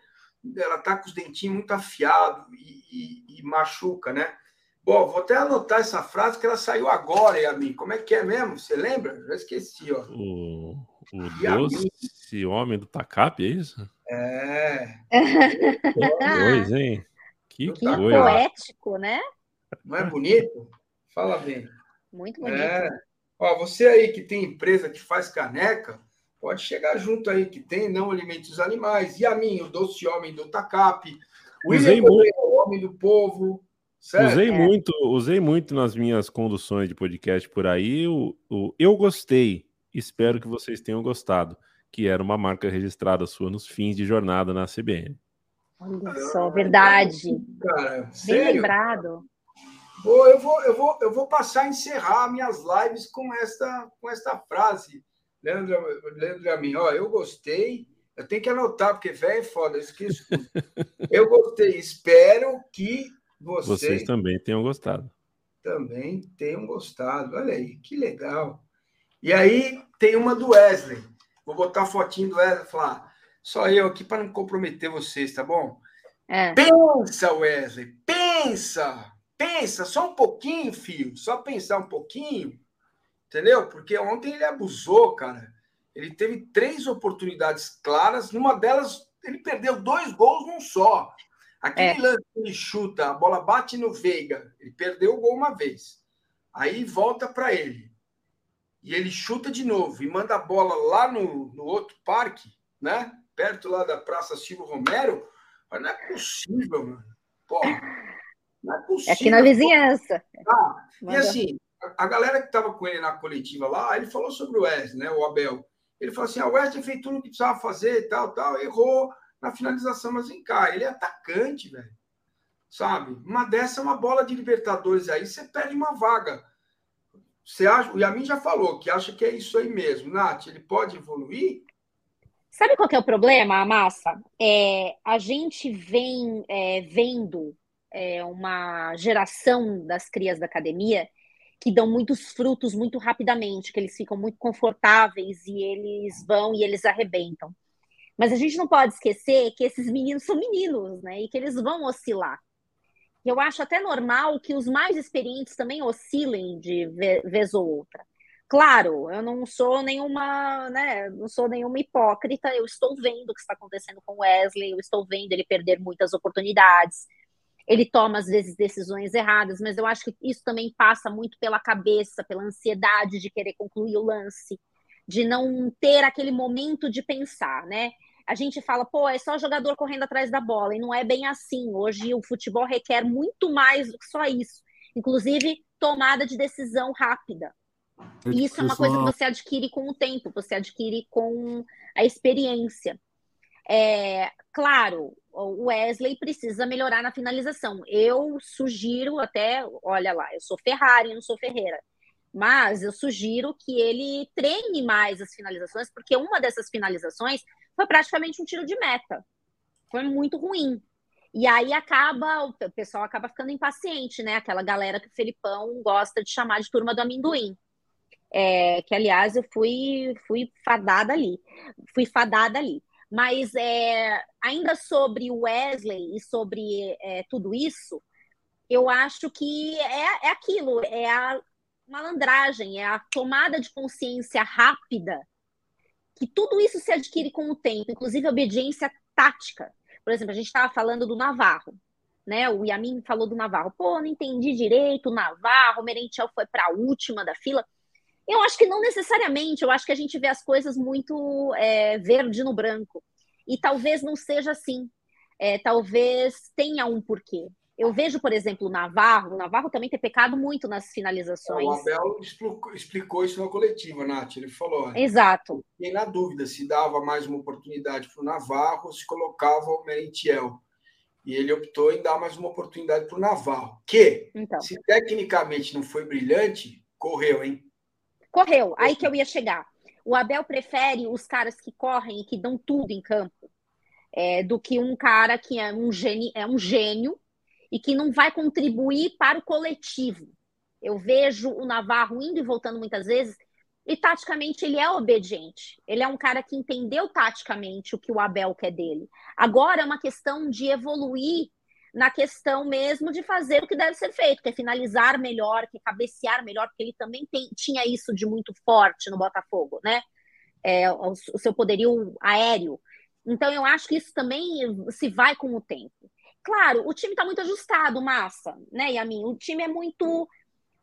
B: ela está com os dentinhos muito afiados e, e, e, machuca, né? Bom, vou até anotar essa frase que ela saiu agora, Yamin. Como é que é mesmo? Você lembra? Já esqueci, ó.
D: O, o doce homem do Tacap, é isso?
B: É.
D: Pois, hein?
C: Que, que poético, né?
B: Não é bonito? Fala bem.
C: Muito bonito. É.
B: Ó, você aí que tem empresa que faz caneca, pode chegar junto aí, que tem Não Alimente os Animais. E a mim, o Doce Homem do Tacap. O
D: usei muito.
B: o Homem do Povo. Certo?
D: Usei, é. muito, usei muito nas minhas conduções de podcast por aí. O, o, eu gostei, espero que vocês tenham gostado, que era uma marca registrada sua nos fins de jornada na CBN.
C: Olha só, verdade. Cara, Bem sério? lembrado.
B: Vou, eu, vou, eu, vou, eu vou passar a encerrar minhas lives com esta, com esta frase. Leandro, Leandro a mim, ó, eu gostei. Eu tenho que anotar, porque velho é foda, eu esqueço. eu gostei. Espero que vocês,
D: vocês também tenham gostado.
B: Também tenham gostado. Olha aí, que legal. E aí tem uma do Wesley. Vou botar a fotinho do Wesley e falar: só eu aqui para não comprometer vocês, tá bom? É. Pensa, Wesley, pensa, pensa, só um pouquinho, filho, só pensar um pouquinho, entendeu? Porque ontem ele abusou, cara. Ele teve três oportunidades claras, numa delas ele perdeu dois gols num só. Aquele é. lance que ele chuta, a bola bate no Veiga, ele perdeu o gol uma vez. Aí volta para ele. E ele chuta de novo e manda a bola lá no, no outro parque, né? perto lá da Praça Silvio Romero, mas não é possível, mano. Pô, não é possível.
C: É aqui na vizinhança.
B: Ah, e assim, a, galera que estava com ele na coletiva lá, ele falou sobre o Wesley, né? O Abel. Ele falou assim: ah, o Wesley fez tudo o que precisava fazer e tal, tal, errou na finalização, mas vem cá, ele é atacante, velho. Sabe? Uma dessa é uma bola de Libertadores aí, você perde uma vaga. Você acha, o Yamin já falou que acha que é isso aí mesmo. Nath, ele pode evoluir?
C: Sabe qual é o problema, Massa? É, a gente vem é, vendo é, uma geração das crias da academia que dão muitos frutos muito rapidamente, que eles ficam muito confortáveis e eles vão e eles arrebentam. Mas a gente não pode esquecer que esses meninos são meninos, né? E que eles vão oscilar. Eu acho até normal que os mais experientes também oscilem de vez ou outra. Claro, eu não sou nenhuma, né, não sou nenhuma hipócrita, eu estou vendo o que está acontecendo com Wesley, eu estou vendo ele perder muitas oportunidades. Ele toma às vezes decisões erradas, mas eu acho que isso também passa muito pela cabeça, pela ansiedade de querer concluir o lance, de não ter aquele momento de pensar, né? a gente fala, pô, é só jogador correndo atrás da bola, e não é bem assim. Hoje o futebol requer muito mais do que só isso, inclusive tomada de decisão rápida. Isso é uma coisa que você adquire com o tempo, você adquire com a experiência. É, claro, o Wesley precisa melhorar na finalização. Eu sugiro até, olha lá, eu sou Ferrari, não sou Ferreira. Mas eu sugiro que ele treine mais as finalizações, porque uma dessas finalizações foi praticamente um tiro de meta. Foi muito ruim. E aí acaba, o pessoal acaba ficando impaciente, né? Aquela galera que o Felipão gosta de chamar de turma do amendoim. É, que, aliás, eu fui, fui fadada ali. Fui fadada ali. Mas é, ainda sobre o Wesley e sobre é, tudo isso, eu acho que é, é aquilo, é a malandragem, é a tomada de consciência rápida que tudo isso se adquire com o tempo, inclusive obediência tática. Por exemplo, a gente estava falando do Navarro, né? O Yamin falou do Navarro. Pô, não entendi direito, o Navarro, o Merentiel foi para a última da fila. Eu acho que não necessariamente, eu acho que a gente vê as coisas muito é, verde no branco. E talvez não seja assim. É, talvez tenha um porquê. Eu vejo, por exemplo, o Navarro. O Navarro também tem pecado muito nas finalizações. O
B: Abel explicou, explicou isso na coletiva, Nath. Ele falou.
C: Exato.
B: E na dúvida se dava mais uma oportunidade para o Navarro ou se colocava o Merentiel. E ele optou em dar mais uma oportunidade para o Navarro. Que, então. se tecnicamente não foi brilhante, correu, hein?
C: Correu. Aí que eu ia chegar. O Abel prefere os caras que correm e que dão tudo em campo é, do que um cara que é um gênio, é um gênio e que não vai contribuir para o coletivo. Eu vejo o Navarro indo e voltando muitas vezes, e taticamente ele é obediente. Ele é um cara que entendeu taticamente o que o Abel quer dele. Agora é uma questão de evoluir na questão mesmo de fazer o que deve ser feito, que é finalizar melhor, que é cabecear melhor, porque ele também tem, tinha isso de muito forte no Botafogo, né? É, o, o seu poderio aéreo. Então eu acho que isso também se vai com o tempo. Claro, o time está muito ajustado, massa, né, Yamin? O time é muito.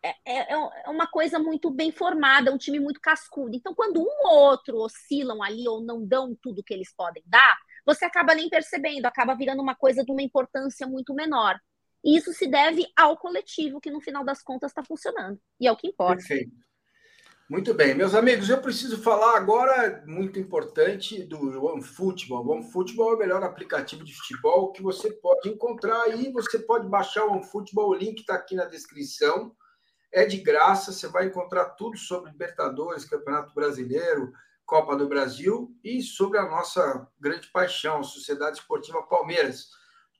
C: É, é, é, uma coisa muito bem formada, um time muito cascudo. Então, quando um ou outro oscilam ali ou não dão tudo que eles podem dar, você acaba nem percebendo, acaba virando uma coisa de uma importância muito menor. E isso se deve ao coletivo, que no final das contas está funcionando. E é o que importa.
B: Perfeito. Muito bem, meus amigos, eu preciso falar agora, muito importante, do OneFootball. OneFootball é o melhor aplicativo de futebol que você pode encontrar aí. Você pode baixar o OneFootball, o link está aqui na descrição. É de graça, você vai encontrar tudo sobre Libertadores, Campeonato Brasileiro, Copa do Brasil e sobre a nossa grande paixão, Sociedade Esportiva Palmeiras.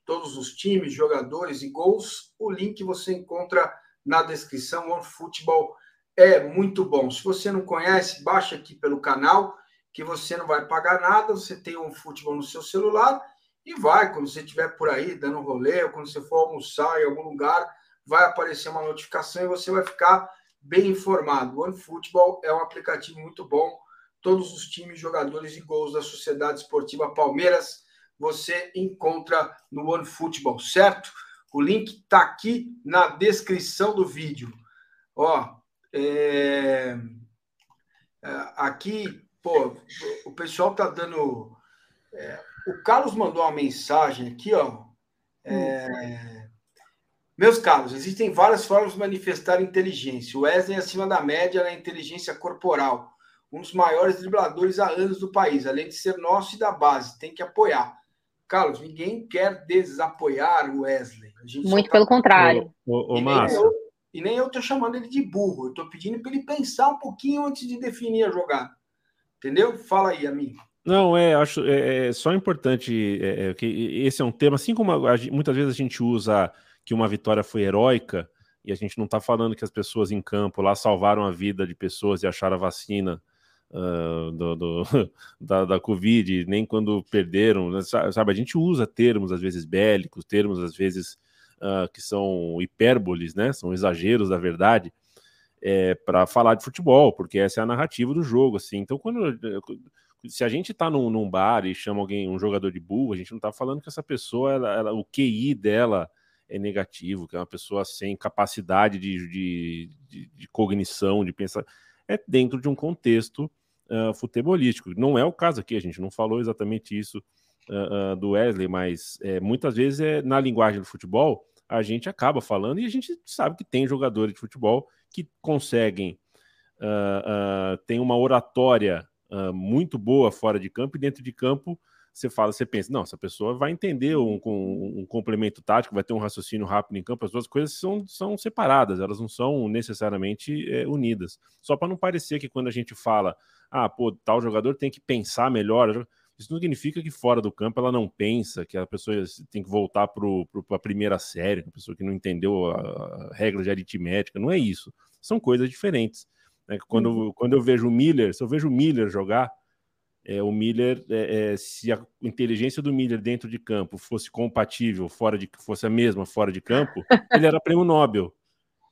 B: Todos os times, jogadores e gols, o link você encontra na descrição, OneFootball é muito bom. Se você não conhece, baixa aqui pelo canal, que você não vai pagar nada, você tem um futebol no seu celular e vai, quando você estiver por aí dando rolê, ou quando você for almoçar em algum lugar, vai aparecer uma notificação e você vai ficar bem informado. O OneFootball é um aplicativo muito bom. Todos os times, jogadores e gols da Sociedade Esportiva Palmeiras você encontra no OneFootball, certo? O link está aqui na descrição do vídeo. Ó, é, é... Aqui, pô, o pessoal tá dando. É... O Carlos mandou uma mensagem aqui, ó. É... Meus caros, existem várias formas de manifestar inteligência. O Wesley é acima da média na inteligência corporal, um dos maiores dribladores há anos do país, além de ser nosso e da base, tem que apoiar. Carlos, ninguém quer desapoiar o Wesley.
C: Muito tá... pelo contrário.
B: E, nem eu, e nem eu tô chamando ele de burro, eu tô pedindo para ele pensar um pouquinho antes de definir a jogada. Entendeu? Fala aí, amigo.
D: Não, é, acho é, é só importante é, é, que esse é um tema, assim como a, muitas vezes a gente usa que uma vitória foi heróica, e a gente não está falando que as pessoas em campo lá salvaram a vida de pessoas e acharam a vacina uh, do, do, da, da Covid, nem quando perderam, né, sabe? A gente usa termos às vezes bélicos, termos às vezes uh, que são hipérboles, né? São exageros da verdade. É, para falar de futebol, porque essa é a narrativa do jogo, assim. Então, quando se a gente está num, num, bar e chama alguém, um jogador de burro, a gente não está falando que essa pessoa, ela, ela, o QI dela é negativo, que é uma pessoa sem capacidade de, de, de, de cognição, de pensar. É dentro de um contexto uh, futebolístico. Não é o caso aqui, a gente não falou exatamente isso uh, uh, do Wesley, mas é, muitas vezes é, na linguagem do futebol a gente acaba falando e a gente sabe que tem jogadores de futebol que conseguem, uh, tem uma oratória muito boa fora de campo e dentro de campo você fala, você pensa, não, essa pessoa vai entender um, um, um, complemento tático, vai ter um raciocínio rápido em campo, as duas coisas são, são separadas, elas não são necessariamente é, unidas. Só para não parecer que quando a gente fala, ah, pô, tal jogador tem que pensar melhor, isso não significa que fora do campo ela não pensa, que a pessoa tem que voltar para a primeira série, a pessoa que não entendeu a, a regra de aritmética, não é isso. São coisas diferentes. Né? Quando, uhum. quando eu vejo o Miller, se eu vejo o Miller jogar, é, o Miller, é, é, se a inteligência do Miller dentro de campo fosse compatível, fora de fosse a mesma fora de campo, ele era prêmio Nobel.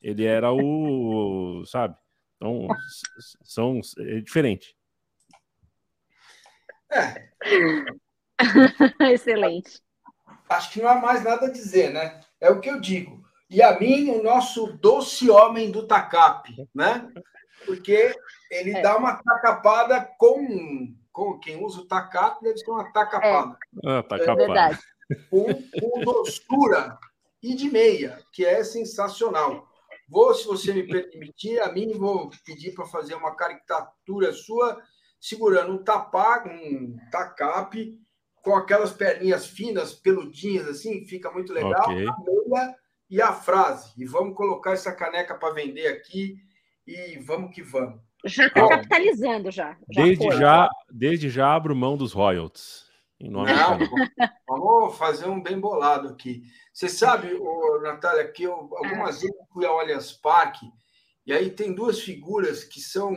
D: Ele era o, sabe? Então, são é diferente.
B: É.
C: Excelente.
B: Acho que não há mais nada a dizer, né? É o que eu digo. E a mim, o nosso doce homem do TACAP, né? porque ele é. dá uma tacapada com, com quem usa o tacape, deve ser uma tacapada.
D: É, ah, tacapada. É verdade.
B: Com, com doçura e de meia, que é sensacional. Vou, se você me permitir, a mim vou pedir para fazer uma caricatura sua segurando um tapá, um tacape, com aquelas perninhas finas, peludinhas assim, fica muito legal. Okay. A meia e a frase. E vamos colocar essa caneca para vender aqui e vamos que vamos.
C: Já está capitalizando já.
D: já desde, foi, já desde já abro mão dos royalties.
B: Em nome Não, vamos fazer um bem bolado aqui. Você sabe, oh, Natália, que eu algumas vezes fui ao Allianz Parque e aí tem duas figuras que são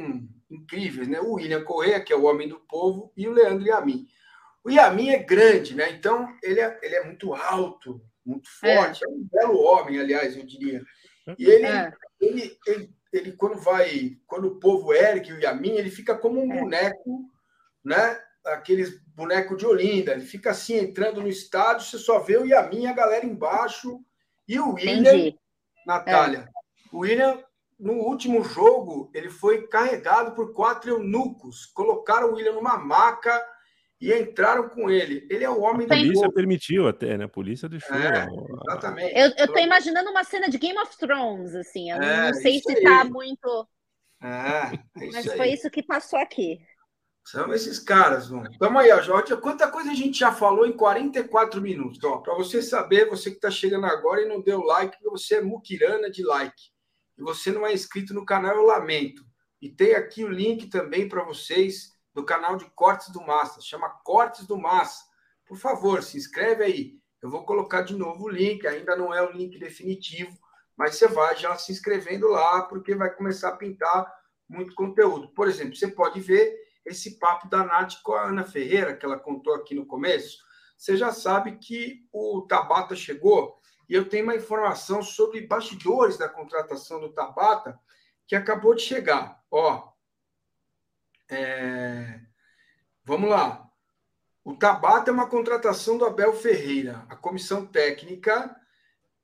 B: incríveis, né? O William Correa, que é o homem do povo, e o Leandro Yamin. O Yamin é grande, né? Então ele é, ele é muito alto, muito forte, é. é um belo homem, aliás, eu diria. E ele, é. ele, ele ele quando vai, quando o povo ergue o Yamin, ele fica como um é. boneco, né? Aqueles boneco de Olinda, ele fica assim entrando no estádio, você só vê o Yamin e a galera embaixo e o William, Entendi. Natália. É. O William no último jogo, ele foi carregado por quatro eunucos, colocaram o William numa maca e entraram com ele. Ele é o homem
D: a polícia do polícia permitiu até, né? A polícia deixou. É,
C: exatamente. Eu, eu tô imaginando uma cena de Game of Thrones, assim. Eu é, não sei se está muito.
B: É,
C: é Mas foi isso que passou aqui.
B: São esses caras, mano. Vamos aí, ó, Jorge. Quanta coisa a gente já falou em 44 minutos. Para você saber, você que está chegando agora e não deu like, você é muquirana de like. E você não é inscrito no canal, eu lamento. E tem aqui o link também para vocês do canal de Cortes do Massa, chama Cortes do Massa. Por favor, se inscreve aí. Eu vou colocar de novo o link, ainda não é o link definitivo, mas você vai já se inscrevendo lá, porque vai começar a pintar muito conteúdo. Por exemplo, você pode ver esse papo da Nath com a Ana Ferreira, que ela contou aqui no começo. Você já sabe que o Tabata chegou e eu tenho uma informação sobre bastidores da contratação do Tabata que acabou de chegar. Ó, é... Vamos lá. O Tabata é uma contratação do Abel Ferreira. A comissão técnica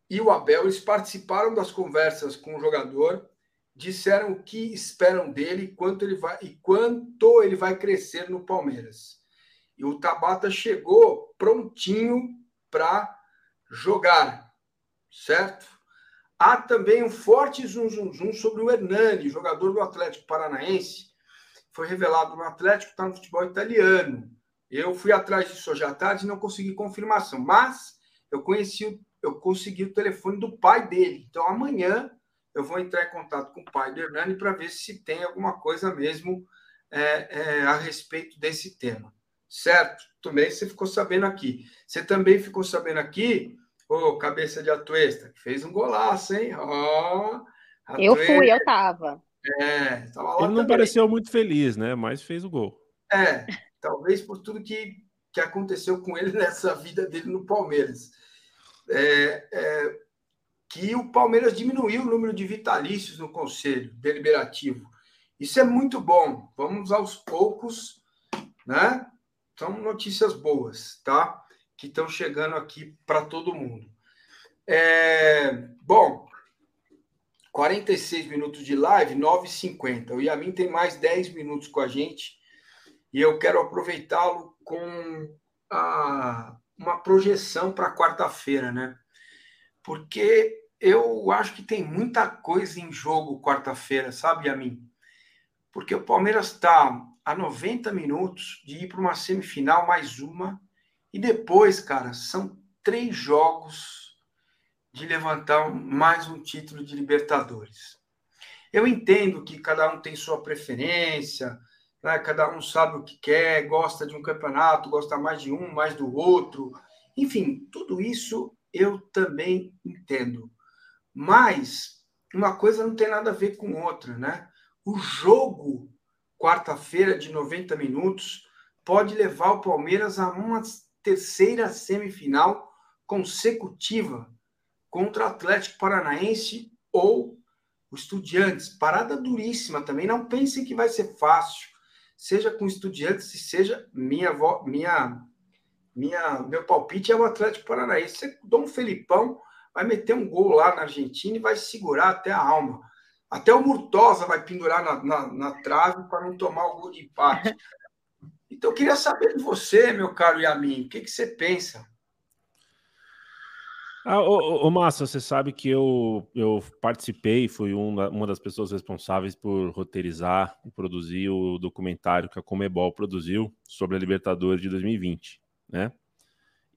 B: e o Abel eles participaram das conversas com o jogador, disseram o que esperam dele, quanto ele vai e quanto ele vai crescer no Palmeiras. E o Tabata chegou prontinho para jogar, certo? Há também um forte zum, zum, zum sobre o Hernani, jogador do Atlético Paranaense. Foi revelado no Atlético, está no futebol italiano. Eu fui atrás disso hoje à tarde e não consegui confirmação, mas eu conheci, eu consegui o telefone do pai dele. Então amanhã eu vou entrar em contato com o pai do Hernani para ver se tem alguma coisa mesmo é, é, a respeito desse tema. Certo? Também você ficou sabendo aqui. Você também ficou sabendo aqui, ô cabeça de Atuesta, que fez um golaço, hein? Ó,
C: eu fui, eu tava.
B: É,
D: tava lá Ele não também. pareceu muito feliz, né? Mas fez o gol.
B: É, talvez por tudo que, que aconteceu com ele nessa vida dele no Palmeiras. É, é, que o Palmeiras diminuiu o número de vitalícios no Conselho Deliberativo. Isso é muito bom. Vamos aos poucos, né? São notícias boas, tá? Que estão chegando aqui para todo mundo. É, bom, 46 minutos de live, 9h50. O Yamin tem mais 10 minutos com a gente e eu quero aproveitá-lo com a, uma projeção para quarta-feira, né? Porque eu acho que tem muita coisa em jogo quarta-feira, sabe, Yamin? Porque o Palmeiras está a 90 minutos de ir para uma semifinal, mais uma, e depois, cara, são três jogos de levantar mais um título de Libertadores. Eu entendo que cada um tem sua preferência, né? cada um sabe o que quer, gosta de um campeonato, gosta mais de um, mais do outro. Enfim, tudo isso eu também entendo. Mas uma coisa não tem nada a ver com outra, né? O jogo, quarta-feira, de 90 minutos, pode levar o Palmeiras a uma terceira semifinal consecutiva contra o Atlético Paranaense ou o Estudiantes. Parada duríssima também. Não pensem que vai ser fácil seja com estudiantes e seja minha, minha, minha meu palpite é o Atlético Paranaense. Dom Felipão vai meter um gol lá na Argentina e vai segurar até a alma. Até o Murtosa vai pendurar na, na, na trave para não tomar o gol de empate. Então, eu queria saber de você, meu caro Yamin, o que, que você pensa?
D: Ah, ô, ô, Massa, você sabe que eu, eu participei, fui um uma das pessoas responsáveis por roteirizar e produzir o documentário que a Comebol produziu sobre a Libertadores de 2020, né?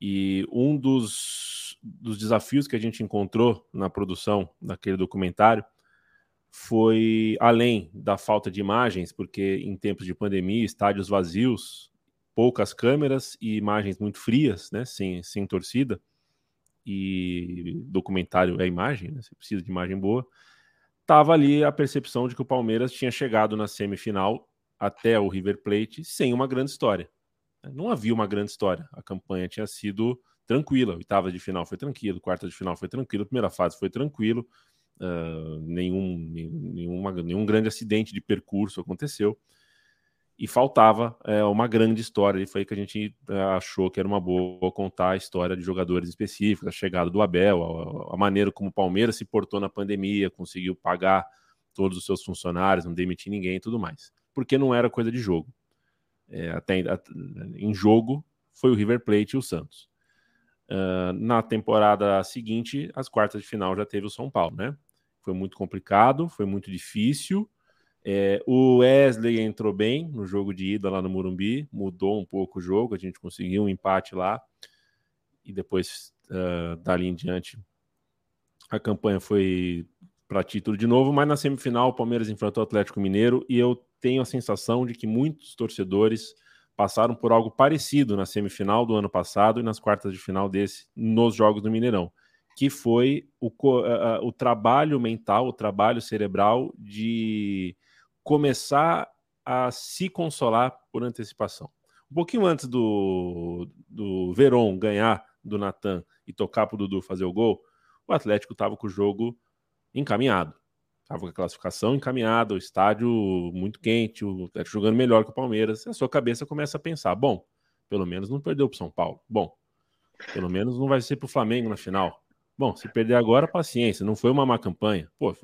D: E um dos, dos desafios que a gente encontrou na produção daquele documentário foi, além da falta de imagens, porque em tempos de pandemia, estádios vazios, poucas câmeras e imagens muito frias, né, sem, sem torcida, e documentário é imagem, né? Você precisa de imagem boa. Tava ali a percepção de que o Palmeiras tinha chegado na semifinal até o River Plate sem uma grande história. Não havia uma grande história. A campanha tinha sido tranquila. Oitava de final foi tranquilo, quarta de final foi tranquilo, primeira fase foi tranquilo. Uh, nenhum, nenhuma, nenhum grande acidente de percurso aconteceu e faltava é, uma grande história. E foi que a gente é, achou que era uma boa contar a história de jogadores específicos, a chegada do Abel, a, a, maneira como o Palmeiras se portou na pandemia, conseguiu pagar todos os seus funcionários, não demitir ninguém e tudo mais. Porque não era coisa de jogo. É, até em jogo foi o River Plate e o Santos. Uh, na temporada seguinte, as quartas de final já teve o São Paulo, né? Foi muito complicado, foi muito difícil é, o Wesley entrou bem no jogo de ida lá no Morumbi, mudou um pouco o jogo, a gente conseguiu um empate lá e depois uh, dali em diante a campanha foi para título de novo, mas na semifinal o Palmeiras enfrentou o Atlético Mineiro e eu tenho a sensação de que muitos torcedores passaram por algo parecido na semifinal do ano passado e nas quartas de final desse nos jogos do Mineirão, que foi o, uh, o trabalho mental, o trabalho cerebral de começar a se consolar por antecipação. Um pouquinho antes do, do Veron ganhar do Natan e tocar para o Dudu fazer o gol, o Atlético estava com o jogo encaminhado. Estava com a classificação encaminhada, o estádio muito quente, o Atlético jogando melhor que o Palmeiras. A sua cabeça começa a pensar: bom, pelo menos não perdeu para o São Paulo. Bom, pelo menos não vai ser para o Flamengo na final. Bom, se perder agora, paciência, não foi uma má campanha. Pô,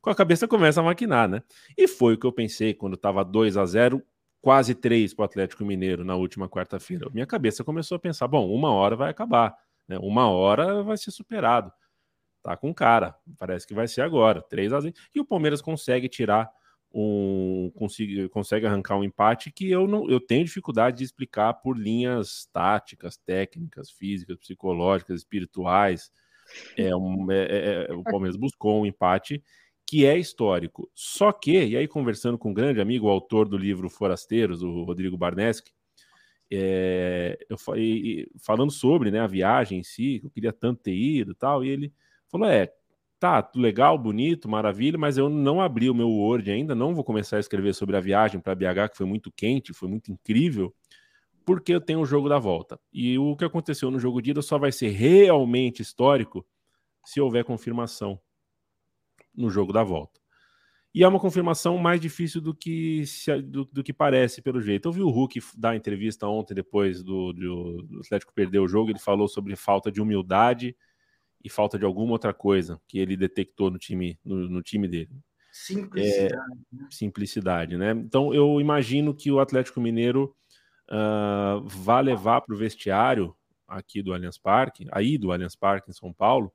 D: com a cabeça começa a maquinar, né? E foi o que eu pensei quando estava 2 a 0 quase 3 para o Atlético Mineiro na última quarta-feira. Minha cabeça começou a pensar: bom, uma hora vai acabar. Né? Uma hora vai ser superado. Tá com cara. Parece que vai ser agora. 3 a 0 E o Palmeiras consegue tirar um. Consegue, consegue arrancar um empate que eu não eu tenho dificuldade de explicar por linhas táticas, técnicas, físicas, psicológicas, espirituais. É um, é, é, é o Palmeiras buscou um empate que é histórico. Só que, e aí conversando com um grande amigo, o autor do livro Forasteiros, o Rodrigo Barneski, é, eu falei, falando sobre né, a viagem em si, eu queria tanto ter ido tal, e ele falou: é, tá, legal, bonito, maravilha, mas eu não abri o meu Word ainda, não vou começar a escrever sobre a viagem para BH, que foi muito quente, foi muito incrível, porque tenho o jogo da volta. E o que aconteceu no jogo de ida só vai ser realmente histórico se houver confirmação no jogo da volta. E é uma confirmação mais difícil do que, do, do, que parece, pelo jeito. Eu vi o Hulk dar entrevista ontem, depois do, do, do, Atlético perder o jogo. Ele falou sobre falta de humildade e falta de alguma outra coisa que ele detectou no time, no, no time dele.
B: Simplicidade.
D: É, né? Simplicidade, né? Então eu imagino que o Atlético Mineiro uh, vá levar para o vestiário aqui do Allianz Parque, aí do Allianz Parque em São Paulo,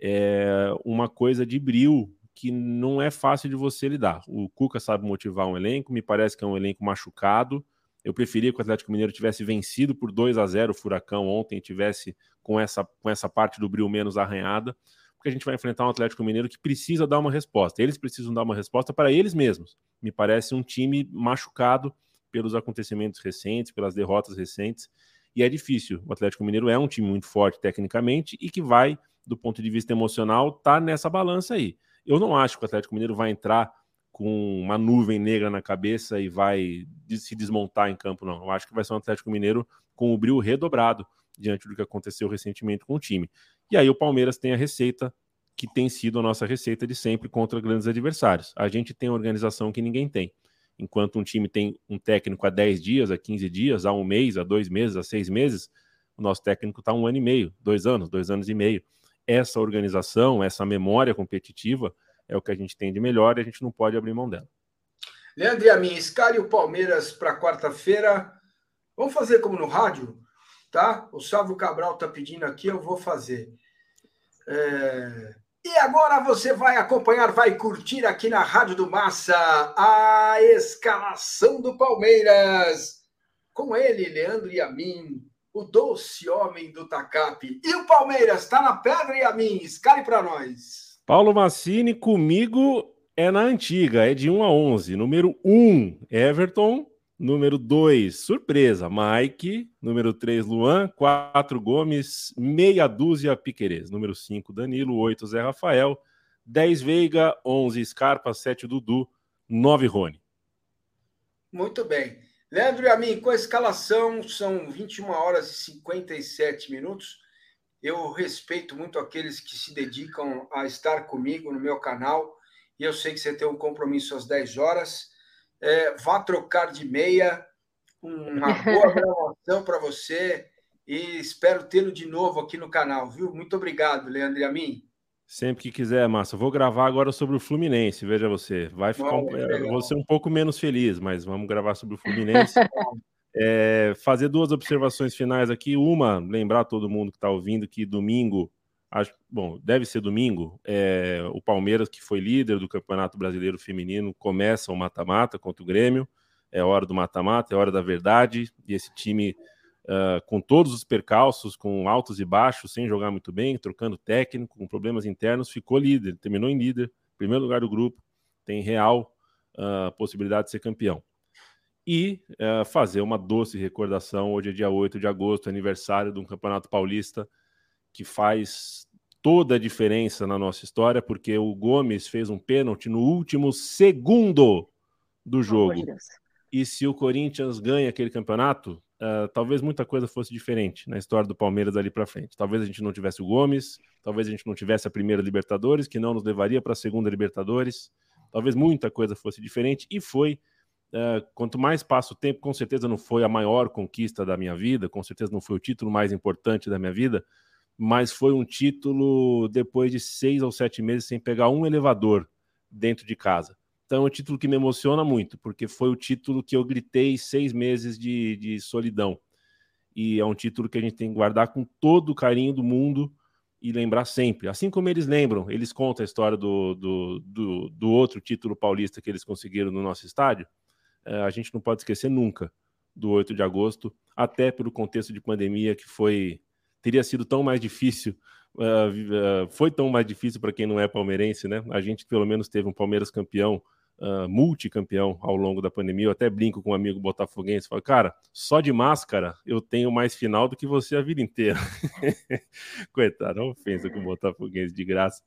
D: é uma coisa de bril que não é fácil de você lidar. O Cuca sabe motivar um elenco, me parece que é um elenco machucado. Eu preferia que o Atlético Mineiro tivesse vencido por 2 a 0 o Furacão ontem, tivesse com essa, com essa parte do bril menos arranhada, porque a gente vai enfrentar um Atlético Mineiro que precisa dar uma resposta. Eles precisam dar uma resposta para eles mesmos. Me parece um time machucado pelos acontecimentos recentes, pelas derrotas recentes, e é difícil. O Atlético Mineiro é um time muito forte tecnicamente e que vai do ponto de vista emocional, tá nessa balança aí. Eu não acho que o Atlético Mineiro vai entrar com uma nuvem negra na cabeça e vai se desmontar em campo, não. Eu acho que vai ser um Atlético Mineiro com o brilho redobrado diante do que aconteceu recentemente com o time. E aí o Palmeiras tem a receita que tem sido a nossa receita de sempre contra grandes adversários. A gente tem uma organização que ninguém tem. Enquanto um time tem um técnico há 10 dias, há 15 dias, há um mês, há dois meses, há seis meses, o nosso técnico está um ano e meio, dois anos, dois anos e meio essa organização, essa memória competitiva é o que a gente tem de melhor e a gente não pode abrir mão dela.
B: Leandro e a mim, escale o Palmeiras para quarta-feira. Vamos fazer como no rádio, tá? O Sávio Cabral está pedindo aqui, eu vou fazer. É... E agora você vai acompanhar, vai curtir aqui na Rádio do Massa a escalação do Palmeiras. Com ele, Leandro a mim, o doce homem do Tacape. E o Palmeiras está na pedra a mim, escale para nós.
D: Paulo Massini comigo é na antiga, é de 1 a 11. Número 1, Everton. Número 2, surpresa, Mike. Número 3, Luan. 4, Gomes. Meia dúzia, Piquerez. Número 5, Danilo. 8, Zé Rafael. 10, Veiga. 11, Scarpa. 7, Dudu. 9, Rony.
B: Muito bem. Leandro e a mim, com a escalação, são 21 horas e 57 minutos. Eu respeito muito aqueles que se dedicam a estar comigo no meu canal. E eu sei que você tem um compromisso às 10 horas. É, vá trocar de meia. Uma boa gravação para você. E espero tê-lo de novo aqui no canal, viu? Muito obrigado, Leandro e a mim.
D: Sempre que quiser, Massa. Vou gravar agora sobre o Fluminense, veja você. Vai ficar um, vou ser um pouco menos feliz, mas vamos gravar sobre o Fluminense. é, fazer duas observações finais aqui. Uma, lembrar todo mundo que está ouvindo que domingo, acho, bom, deve ser domingo, é, o Palmeiras, que foi líder do Campeonato Brasileiro Feminino, começa o mata-mata contra o Grêmio. É hora do mata-mata, é hora da verdade. E esse time uh, com todos os percalços, com altos e baixos, sem jogar muito bem, trocando técnico, com problemas internos, ficou líder, terminou em líder, primeiro lugar do grupo, tem real uh, possibilidade de ser campeão. E uh, fazer uma doce recordação, hoje é dia 8 de agosto, aniversário de um Campeonato Paulista que faz toda a diferença na nossa história, porque o Gomes fez um pênalti no último segundo do jogo. Oh, e se o Corinthians ganha aquele campeonato, uh, talvez muita coisa fosse diferente na história do Palmeiras ali para frente. Talvez a gente não tivesse o Gomes, talvez a gente não tivesse a primeira Libertadores, que não nos levaria para a segunda Libertadores. Talvez muita coisa fosse diferente e foi. Uh, quanto mais passa o tempo, com certeza não foi a maior conquista da minha vida, com certeza não foi o título mais importante da minha vida, mas foi um título depois de seis ou sete meses sem pegar um elevador dentro de casa. Então é um título que me emociona muito, porque foi o título que eu gritei seis meses de, de solidão. e é um título que a gente tem que guardar com todo o carinho do mundo e lembrar sempre. Assim como eles lembram, eles contam a história do, do, do, do outro título paulista que eles conseguiram no nosso estádio, é, a gente não pode esquecer nunca do 8 de agosto, até pelo contexto de pandemia que foi teria sido tão mais difícil, uh, uh, foi tão mais difícil para quem não é palmeirense, né? A gente pelo menos teve um Palmeiras campeão uh, multicampeão ao longo da pandemia. Eu até brinco com um amigo botafoguense, falo, cara, só de máscara eu tenho mais final do que você a vida inteira. Coitado, não ofensa com o botafoguense de graça,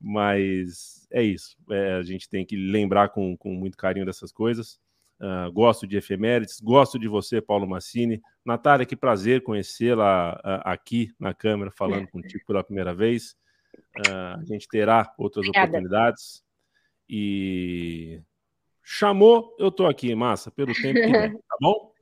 D: mas é isso. É, a gente tem que lembrar com, com muito carinho dessas coisas. Uh, gosto de efemérides, gosto de você, Paulo Massini. Natália, que prazer conhecê-la uh, aqui na câmera, falando é. contigo pela primeira vez. Uh, a gente terá outras Obrigada. oportunidades. E chamou, eu tô aqui, massa, pelo tempo que vem, tá bom?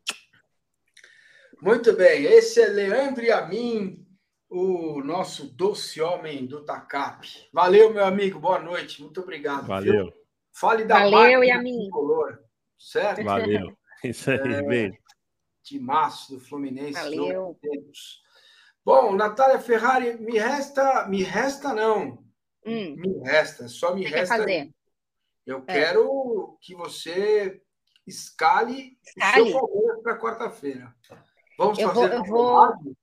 B: Muito bem, esse é Leandro e a mim, o nosso doce homem do TACAP. Valeu, meu amigo, boa noite, muito obrigado.
D: Valeu. Viu?
B: Fale da
C: Valeu, e a mim.
B: Color, certo?
D: Valeu. Isso aí, é, beijo.
B: Timaço do Fluminense.
C: Valeu.
B: Bom, Natália Ferrari, me resta, me resta não. Hum. Me resta, só me resta.
C: Fazer?
B: Eu é. quero que você escale, escale. o seu Palmeiras para quarta-feira.
C: Vamos eu fazer vou, eu vou...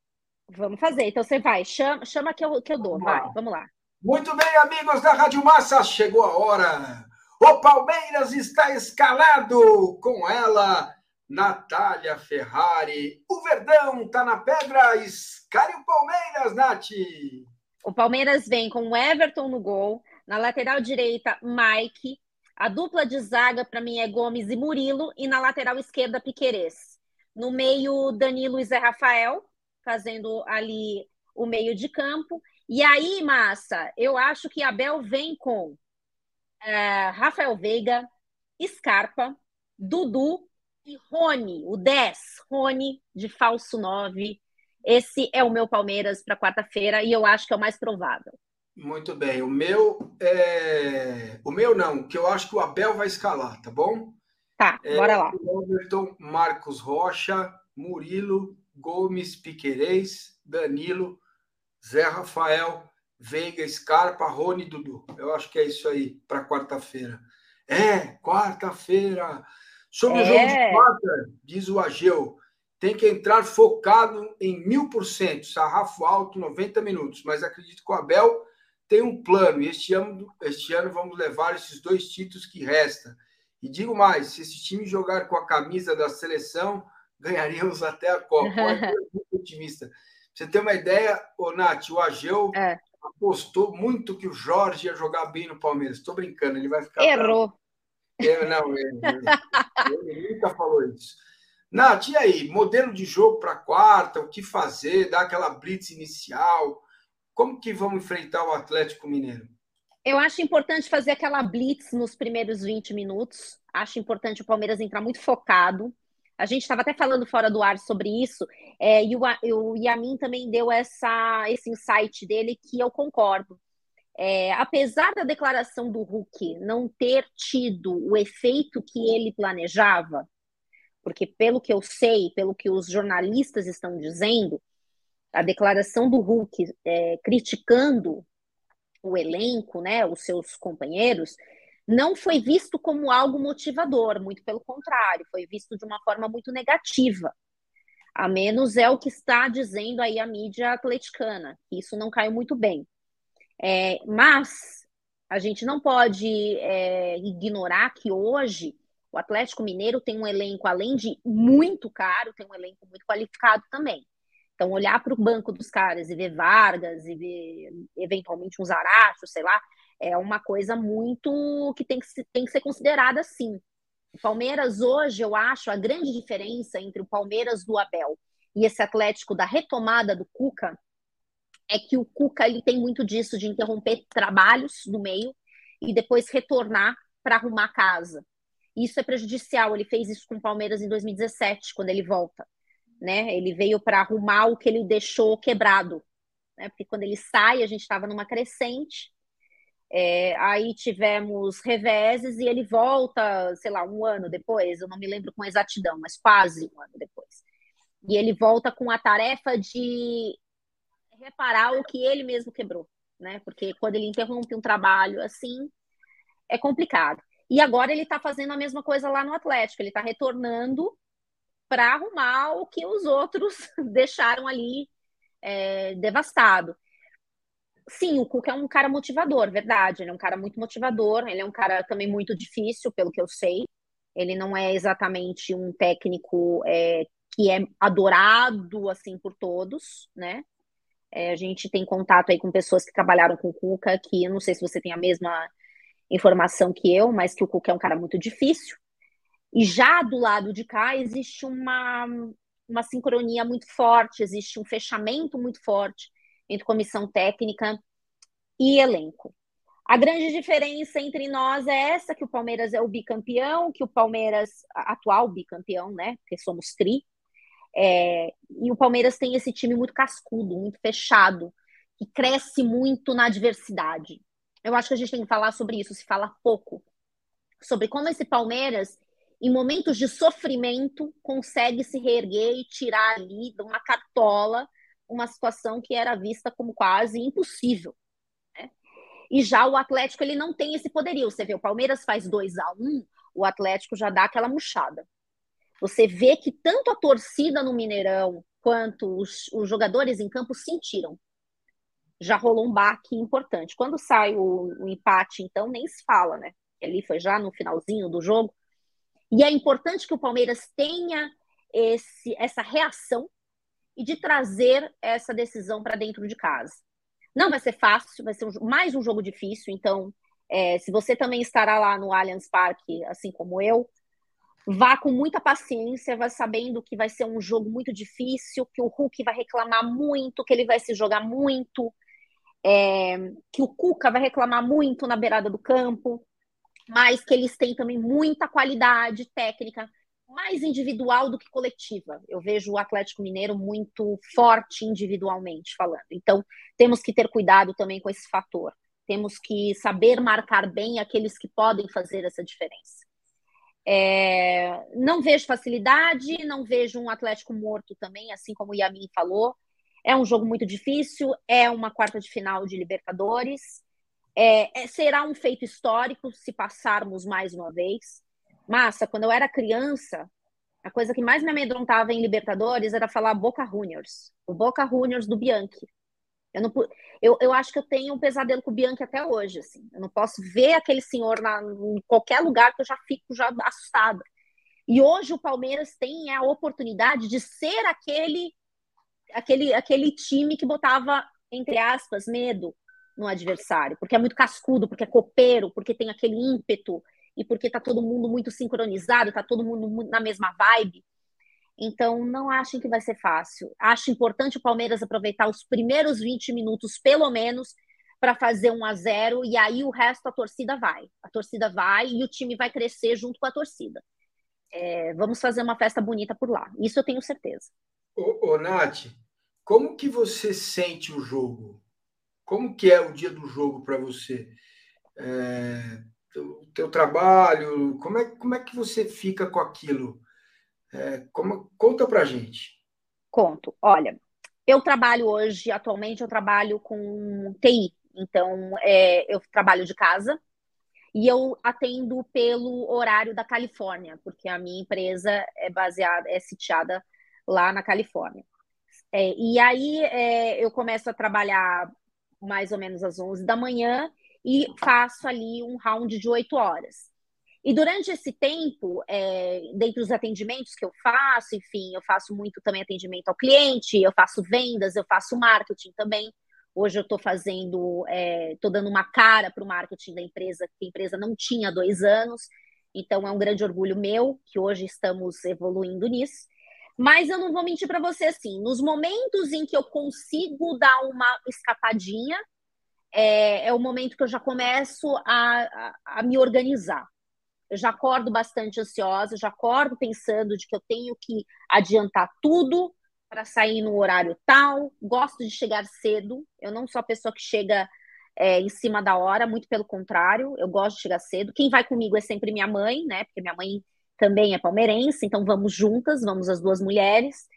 C: Vamos fazer. Então você vai, chama, chama que, eu, que eu dou. Vamos vai, vamos lá.
B: Muito bem, amigos da Rádio Massa, chegou a hora. O Palmeiras está escalado com ela, Natália Ferrari. O Verdão está na pedra. Escale o Palmeiras, Nath.
C: O Palmeiras vem com o Everton no gol. Na lateral direita, Mike. A dupla de zaga, para mim, é Gomes e Murilo, e na lateral esquerda, Piquerez. No meio, Danilo e Zé Rafael, fazendo ali o meio de campo. E aí, Massa, eu acho que Abel vem com é, Rafael Veiga, Scarpa, Dudu e Rony, o 10, Rony de falso 9. Esse é o meu Palmeiras para quarta-feira e eu acho que é o mais provável.
B: Muito bem. O meu é... O meu não, que eu acho que o Abel vai escalar, tá bom?
C: Tá, é, bora lá.
B: Everton, Marcos Rocha, Murilo, Gomes, Piquerez, Danilo, Zé Rafael, Veiga, Scarpa, Rony Dudu. Eu acho que é isso aí para quarta-feira. É, quarta-feira. Sobre é. o jogo de quarta, diz o Ageu, tem que entrar focado em mil por cento, sarrafo alto, 90 minutos. Mas acredito que o Abel tem um plano, e este ano, este ano vamos levar esses dois títulos que restam. E digo mais: se esse time jogar com a camisa da seleção, ganharíamos até a Copa. Olha, muito otimista. Você tem uma ideia, ô Nath, o Ageu é. Apostou muito que o Jorge ia jogar bem no Palmeiras. Estou brincando, ele vai ficar.
C: Errou.
B: É, não, ele, ele, ele nunca falou isso. Nath, e aí? Modelo de jogo para quarta, o que fazer? Dar aquela blitz inicial? Como que vamos enfrentar o Atlético Mineiro?
C: Eu acho importante fazer aquela blitz nos primeiros 20 minutos. Acho importante o Palmeiras entrar muito focado. A gente estava até falando fora do ar sobre isso, é, e o, o Yamin também deu essa, esse insight dele que eu concordo. É, apesar da declaração do Hulk não ter tido o efeito que ele planejava, porque pelo que eu sei, pelo que os jornalistas estão dizendo, a declaração do Hulk é, criticando o elenco, né, os seus companheiros, não foi visto como algo motivador, muito pelo contrário, foi visto de uma forma muito negativa. A menos é o que está dizendo aí a mídia atleticana, que isso não caiu muito bem. É, mas a gente não pode é, ignorar que hoje o Atlético Mineiro tem um elenco, além de muito caro, tem um elenco muito qualificado também. Então, olhar para o banco dos caras e ver Vargas e ver eventualmente um Zaracho, sei lá, é uma coisa muito que tem que, tem que ser considerada assim. O Palmeiras hoje, eu acho, a grande diferença entre o Palmeiras do Abel e esse Atlético da retomada do Cuca é que o Cuca ele tem muito disso de interromper trabalhos no meio e depois retornar para arrumar casa. Isso é prejudicial. Ele fez isso com o Palmeiras em 2017, quando ele volta né? Ele veio para arrumar o que ele deixou quebrado, né? Porque quando ele sai, a gente estava numa crescente. É, aí tivemos reveses e ele volta, sei lá, um ano depois, eu não me lembro com exatidão, mas quase um ano depois. E ele volta com a tarefa de reparar o que ele mesmo quebrou, né? Porque quando ele interrompe um trabalho assim, é complicado. E agora ele está fazendo a mesma coisa lá no Atlético, ele está retornando para arrumar o que os outros deixaram ali é, devastado. Sim, o Cuca é um cara motivador, verdade. Ele é um cara muito motivador, ele é um cara também muito difícil, pelo que eu sei. Ele não é exatamente um técnico é, que é adorado assim por todos, né? É, a gente tem contato aí com pessoas que trabalharam com o Cuca, que eu não sei se você tem a mesma informação que eu, mas que o Cuca é um cara muito difícil. E já do lado de cá existe uma, uma sincronia muito forte, existe um fechamento muito forte entre comissão técnica e elenco. A grande diferença entre nós é essa, que o Palmeiras é o bicampeão, que o Palmeiras, atual bicampeão, né, porque somos tri, é, e o Palmeiras tem esse time muito cascudo, muito fechado, que cresce muito na adversidade. Eu acho que a gente tem que falar sobre isso, se fala pouco, sobre como esse Palmeiras em momentos de sofrimento, consegue se reerguer e tirar ali de uma cartola uma situação que era vista como quase impossível. Né? E já o Atlético ele não tem esse poderio. Você vê, o Palmeiras faz 2 a 1 um, o Atlético já dá aquela murchada. Você vê que tanto a torcida no Mineirão quanto os, os jogadores em campo sentiram. Já rolou um baque importante. Quando sai o, o empate, então, nem se fala, né? Ali foi já no finalzinho do jogo e é importante que o Palmeiras tenha esse, essa reação e de trazer essa decisão para dentro de casa. Não vai ser fácil, vai ser um, mais um jogo difícil. Então, é, se você também estará lá no Allianz Parque, assim como eu, vá com muita paciência, vá sabendo que vai ser um jogo muito difícil, que o Hulk vai reclamar muito, que ele vai se jogar muito, é, que o Cuca vai reclamar muito na beirada do campo mas que eles têm também muita qualidade técnica, mais individual do que coletiva. Eu vejo o Atlético Mineiro muito forte individualmente falando. Então, temos que ter cuidado também com esse fator. Temos que saber marcar bem aqueles que podem fazer essa diferença. É, não vejo facilidade, não vejo um Atlético morto também, assim como o Yamin falou. É um jogo muito difícil, é uma quarta de final de Libertadores. É, é, será um feito histórico se passarmos mais uma vez. Massa, quando eu era criança, a coisa que mais me amedrontava em Libertadores era falar Boca Juniors, o Boca Juniors do Bianchi. Eu, não, eu, eu acho que eu tenho um pesadelo com o Bianchi até hoje. Assim. Eu não posso ver aquele senhor na, em qualquer lugar que eu já fico já assustada. E hoje o Palmeiras tem a oportunidade de ser aquele, aquele, aquele time que botava, entre aspas, medo no adversário, porque é muito cascudo, porque é copeiro, porque tem aquele ímpeto e porque tá todo mundo muito sincronizado, tá todo mundo na mesma vibe. Então, não achem que vai ser fácil. Acho importante o Palmeiras aproveitar os primeiros 20 minutos, pelo menos, para fazer um a zero, e aí o resto a torcida vai. A torcida vai e o time vai crescer junto com a torcida. É, vamos fazer uma festa bonita por lá. Isso eu tenho certeza.
B: Ô, ô Nath, como que você sente o jogo? Como que é o dia do jogo para você? É, o teu trabalho, como é, como é que você fica com aquilo? É, como, conta para gente.
C: Conto. Olha, eu trabalho hoje, atualmente, eu trabalho com TI. Então, é, eu trabalho de casa e eu atendo pelo horário da Califórnia, porque a minha empresa é baseada, é sitiada lá na Califórnia. É, e aí é, eu começo a trabalhar mais ou menos às 11 da manhã e faço ali um round de 8 horas. E durante esse tempo, é, dentre os atendimentos que eu faço, enfim, eu faço muito também atendimento ao cliente, eu faço vendas, eu faço marketing também. Hoje eu estou fazendo, estou é, dando uma cara para o marketing da empresa, que a empresa não tinha há dois anos. Então é um grande orgulho meu que hoje estamos evoluindo nisso. Mas eu não vou mentir para você assim, nos momentos em que eu consigo dar uma escapadinha, é, é o momento que eu já começo a, a, a, me organizar. Eu já acordo bastante ansiosa, já acordo pensando de que eu tenho que adiantar tudo para sair no horário tal. Gosto de chegar cedo. Eu não sou a pessoa que chega é, em cima da hora, muito pelo contrário, eu gosto de chegar cedo. Quem vai comigo é sempre minha mãe, né? Porque minha mãe também é palmeirense, então vamos juntas, vamos as duas mulheres.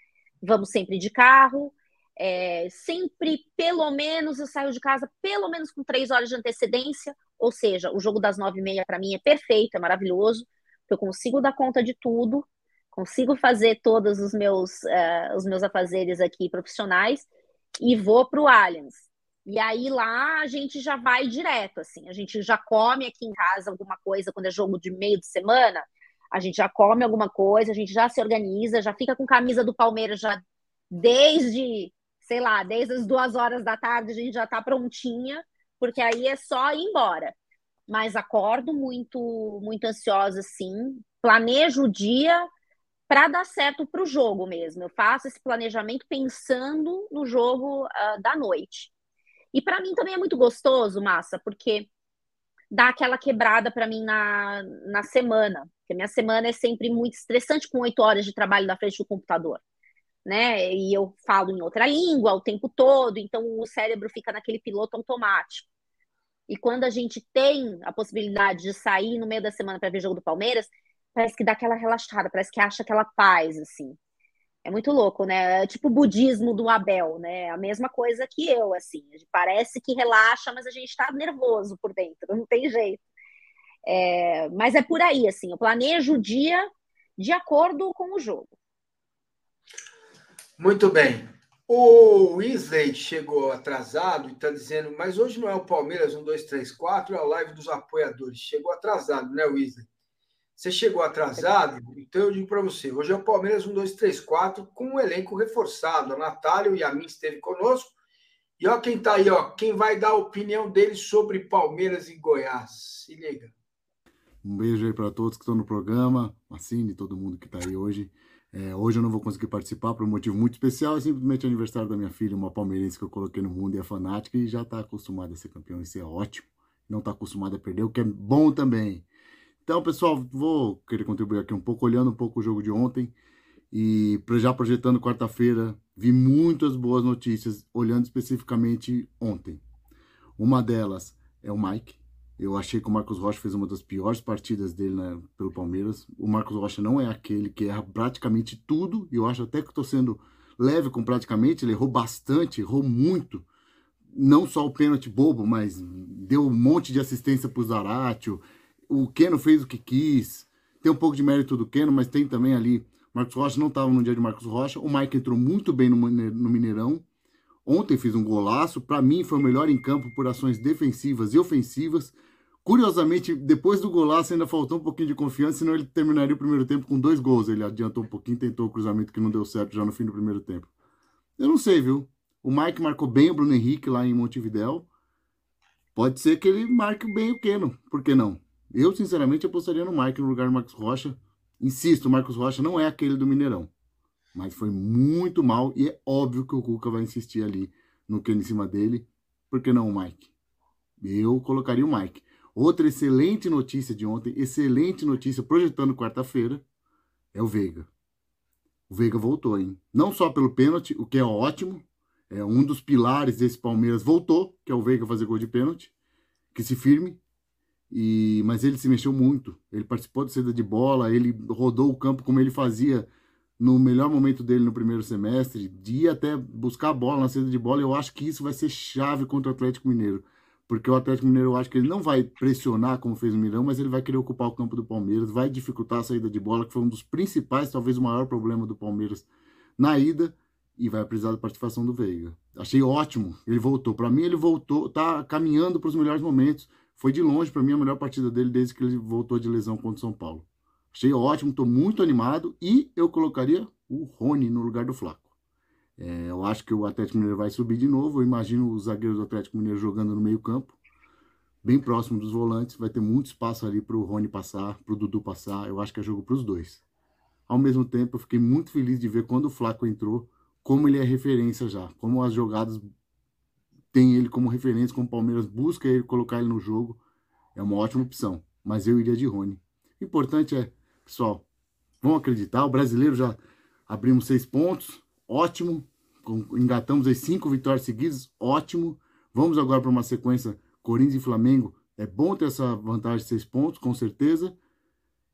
C: vamos sempre de carro. É, sempre, pelo menos, eu saio de casa pelo menos com três horas de antecedência. Ou seja, o jogo das nove e meia para mim é perfeito, é maravilhoso. Eu consigo dar conta de tudo, consigo fazer todos os meus, uh, os meus afazeres aqui profissionais e vou para o Allianz. E aí lá a gente já vai direto, assim, a gente já come aqui em casa alguma coisa quando é jogo de meio de semana, a gente já come alguma coisa, a gente já se organiza, já fica com camisa do Palmeiras já desde, sei lá, desde as duas horas da tarde a gente já tá prontinha, porque aí é só ir embora. Mas acordo muito, muito ansiosa, sim. Planejo o dia para dar certo para o jogo mesmo. Eu faço esse planejamento pensando no jogo uh, da noite. E para mim também é muito gostoso, Massa, porque dá aquela quebrada para mim na, na semana. Porque minha semana é sempre muito estressante com oito horas de trabalho na frente do computador. Né? E eu falo em outra língua o tempo todo, então o cérebro fica naquele piloto automático. E quando a gente tem a possibilidade de sair no meio da semana para ver jogo do Palmeiras, parece que dá aquela relaxada, parece que acha aquela paz, assim. É muito louco, né? É tipo o budismo do Abel, né? A mesma coisa que eu, assim. Parece que relaxa, mas a gente tá nervoso por dentro, não tem jeito. É, mas é por aí, assim. Eu planejo o dia de acordo com o jogo.
B: Muito bem. O Weasley chegou atrasado e está dizendo, mas hoje não é o Palmeiras 1, 2, 3, 4, é a live dos apoiadores. Chegou atrasado, né, Weasley? Você chegou atrasado, então eu digo para você: hoje é o Palmeiras 1, 2, 3, 4, com um elenco reforçado. A Natália e a mim esteve conosco. E ó, quem está aí, ó, quem vai dar a opinião dele sobre Palmeiras e Goiás. Se liga.
E: Um beijo aí para todos que estão no programa, Assine, todo mundo que está aí hoje. É, hoje eu não vou conseguir participar por um motivo muito especial, é simplesmente aniversário da minha filha, uma palmeirense que eu coloquei no mundo e é fanática e já está acostumada a ser campeão, isso é ótimo. Não está acostumada a perder, o que é bom também. Então, pessoal, vou querer contribuir aqui um pouco, olhando um pouco o jogo de ontem e já projetando quarta-feira, vi muitas boas notícias, olhando especificamente ontem. Uma delas é o Mike. Eu achei que o Marcos Rocha fez uma das piores partidas dele né, pelo Palmeiras. O Marcos Rocha não é aquele que erra praticamente tudo, e eu acho até que estou sendo leve com praticamente, ele errou bastante, errou muito. Não só o pênalti bobo, mas deu um monte de assistência para o Zaratio, o Keno fez o que quis. Tem um pouco de mérito do Keno, mas tem também ali. Marcos Rocha não estava no dia de Marcos Rocha. O Mike entrou muito bem no, Mineirão. Ontem fez um golaço. Para mim, foi o melhor em campo por ações defensivas e ofensivas. Curiosamente, depois do golaço ainda faltou um pouquinho de confiança, senão ele terminaria o primeiro tempo com dois gols. Ele adiantou um pouquinho, tentou o cruzamento que não deu certo já no fim do primeiro tempo. Eu não sei, viu? O Mike marcou bem o Bruno Henrique lá em Montevidéu. Pode ser que ele marque bem o Keno, por que não? Eu, sinceramente, apostaria no Mike no lugar do Marcos Rocha. Insisto, o Marcos Rocha não é aquele do Mineirão. Mas foi muito mal e é óbvio que o Cuca vai insistir ali no que em cima dele. Por que não o Mike? Eu colocaria o Mike. Outra excelente notícia de ontem, excelente notícia projetando quarta-feira, é o Veiga. O Veiga voltou, hein? Não só pelo pênalti, o que é ótimo. É um dos pilares desse Palmeiras voltou, que é o Veiga fazer gol de pênalti. Que se firme. E, mas ele se mexeu muito. Ele participou da saída de bola, ele rodou o campo como ele fazia no melhor momento dele no primeiro semestre, de ir até buscar a bola na saída de bola. Eu acho que isso vai ser chave contra o Atlético Mineiro. Porque o Atlético Mineiro, eu acho que ele não vai pressionar como fez o Mirão, mas ele vai querer ocupar o campo do Palmeiras, vai dificultar a saída de bola, que foi um dos principais, talvez o maior problema do Palmeiras na ida, e vai precisar da participação do Veiga. Achei ótimo, ele voltou. Para mim, ele voltou, tá caminhando para os melhores momentos. Foi de longe, para mim, a melhor partida dele desde que ele voltou de lesão contra o São Paulo. Achei ótimo, estou muito animado e eu colocaria o Rony no lugar do Flaco. É, eu acho que o Atlético Mineiro vai subir de novo. Eu imagino os zagueiros do Atlético Mineiro jogando no meio-campo, bem próximo dos volantes. Vai ter muito espaço ali para o Rony passar, para o Dudu passar. Eu acho que é jogo para os dois. Ao mesmo tempo, eu fiquei muito feliz de ver quando o Flaco entrou, como ele é referência já, como as jogadas tem ele como referência, como o Palmeiras busca ele, colocar ele no jogo, é uma ótima opção. Mas eu iria de Rony. O importante é, pessoal, vão acreditar, o brasileiro já abrimos seis pontos, ótimo. Engatamos as cinco vitórias seguidas, ótimo. Vamos agora para uma sequência Corinthians e Flamengo. É bom ter essa vantagem de seis pontos, com certeza.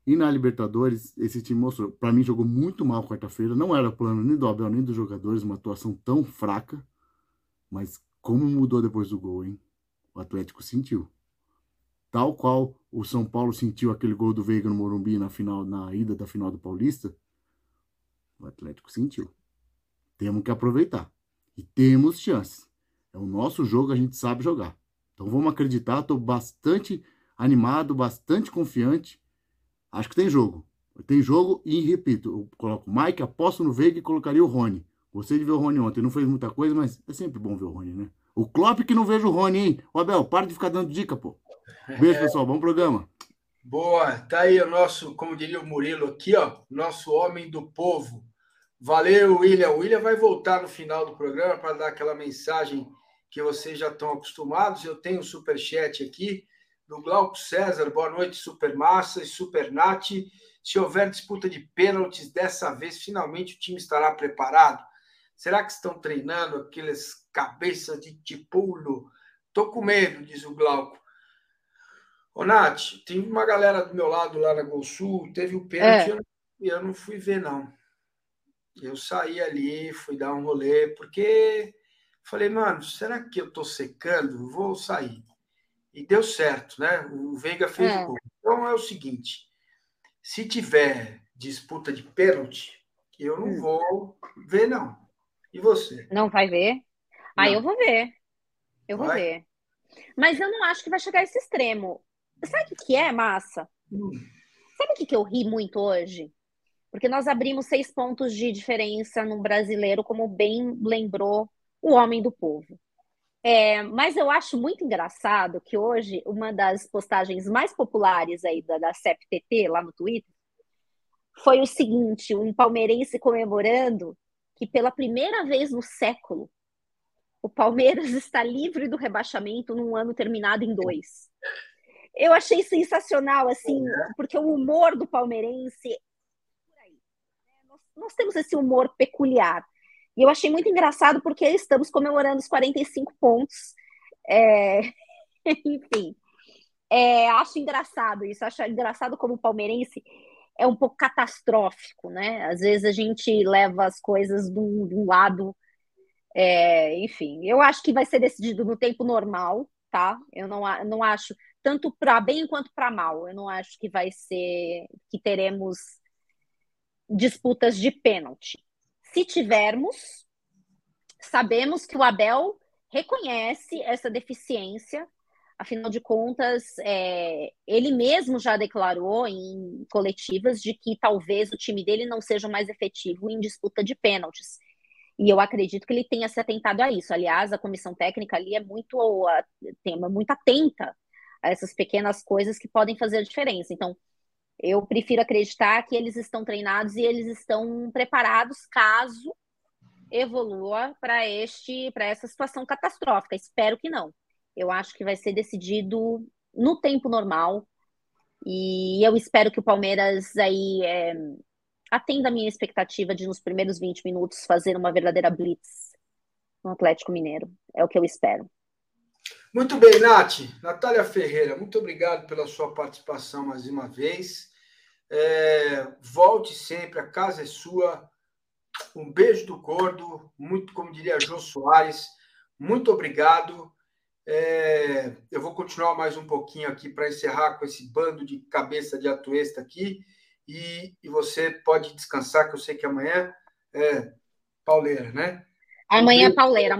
E: E na Libertadores, esse time mostrou. Para mim, jogou muito mal quarta-feira. Não era plano nem do Abel, nem dos jogadores, uma atuação tão fraca. Mas como mudou depois do gol, hein? O Atlético sentiu. Tal qual o São Paulo sentiu aquele gol do Veiga no Morumbi na final, na ida da final do Paulista, o Atlético sentiu. Temos que aproveitar. E temos chances. É o nosso jogo, a gente sabe jogar. Então vamos acreditar, estou bastante animado, bastante confiante. Acho que tem jogo. Tem jogo e, repito, eu coloco o Mike, aposto no Veiga e colocaria o Rony. Gostei de ver o Rony ontem. Não fez muita coisa, mas é sempre bom ver o Rony, né? O Klopp que não vejo o Rony, hein? Ô, Abel, para de ficar dando dica, pô. Beijo, pessoal. Bom programa.
B: Boa. Tá aí o nosso, como diria o Murilo aqui, ó. Nosso homem do povo. Valeu, William. O William vai voltar no final do programa para dar aquela mensagem que vocês já estão acostumados. Eu tenho um superchat aqui do Glauco César. Boa noite, Supermassa e Supernat. Se houver disputa de pênaltis dessa vez, finalmente o time estará preparado. Será que estão treinando aqueles cabeças de tipulo? Tô com medo, diz o Glauco. Ô, Nath, tem uma galera do meu lado lá na Gol Sul, teve o pênalti é. e eu não fui ver, não. Eu saí ali, fui dar um rolê, porque falei, mano, será que eu tô secando? Vou sair. E deu certo, né? O Veiga fez é. o gol. Então é o seguinte: se tiver disputa de pênalti, eu não hum. vou ver, não. E você?
C: Não vai ver? Ah, eu vou ver. Eu vai? vou ver. Mas eu não acho que vai chegar a esse extremo. Sabe o que é, massa? Hum. Sabe o que, que eu ri muito hoje? Porque nós abrimos seis pontos de diferença no brasileiro, como bem lembrou o homem do povo. É, mas eu acho muito engraçado que hoje uma das postagens mais populares aí da, da CEPTT, lá no Twitter, foi o seguinte: um palmeirense comemorando que pela primeira vez no século o Palmeiras está livre do rebaixamento num ano terminado em dois. Eu achei sensacional, assim, porque o humor do palmeirense. Né? Nós, nós temos esse humor peculiar. E eu achei muito engraçado porque estamos comemorando os 45 pontos. É... Enfim, é, acho engraçado isso. Acho engraçado como o palmeirense é um pouco catastrófico, né? Às vezes a gente leva as coisas de um, de um lado. É, enfim, eu acho que vai ser decidido no tempo normal, tá? Eu não, não acho tanto para bem quanto para mal. Eu não acho que vai ser que teremos disputas de pênalti. Se tivermos, sabemos que o Abel reconhece essa deficiência, afinal de contas, é, ele mesmo já declarou em coletivas de que talvez o time dele não seja mais efetivo em disputa de pênaltis. E eu acredito que ele tenha se atentado a isso. Aliás, a comissão técnica ali é muito, tem, muito atenta essas pequenas coisas que podem fazer a diferença. Então, eu prefiro acreditar que eles estão treinados e eles estão preparados caso evolua para este para essa situação catastrófica. Espero que não. Eu acho que vai ser decidido no tempo normal e eu espero que o Palmeiras aí é, atenda a minha expectativa de nos primeiros 20 minutos fazer uma verdadeira blitz no Atlético Mineiro. É o que eu espero.
B: Muito bem, Nath. Natália Ferreira, muito obrigado pela sua participação mais uma vez. É, volte sempre, a casa é sua. Um beijo do gordo, muito, como diria Jô Soares, muito obrigado. É, eu vou continuar mais um pouquinho aqui para encerrar com esse bando de cabeça de atuesta aqui. E, e você pode descansar, que eu sei que amanhã é pauleira, né?
C: Amanhã é pauleira.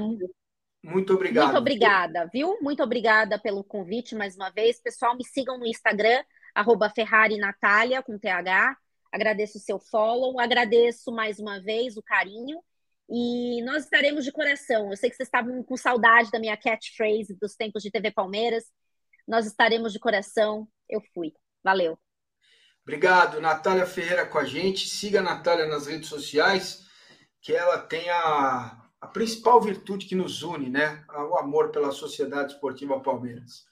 B: Muito obrigado.
C: Muito obrigada, viu? Muito obrigada pelo convite mais uma vez. Pessoal, me sigam no Instagram, arroba Ferrari Natália, com TH. Agradeço o seu follow, agradeço mais uma vez o carinho. E nós estaremos de coração. Eu sei que vocês estavam com saudade da minha catchphrase dos tempos de TV Palmeiras. Nós estaremos de coração. Eu fui. Valeu.
B: Obrigado, Natália Ferreira com a gente. Siga a Natália nas redes sociais, que ela tem a, a principal virtude que nos une, né? O amor pela Sociedade Esportiva Palmeiras.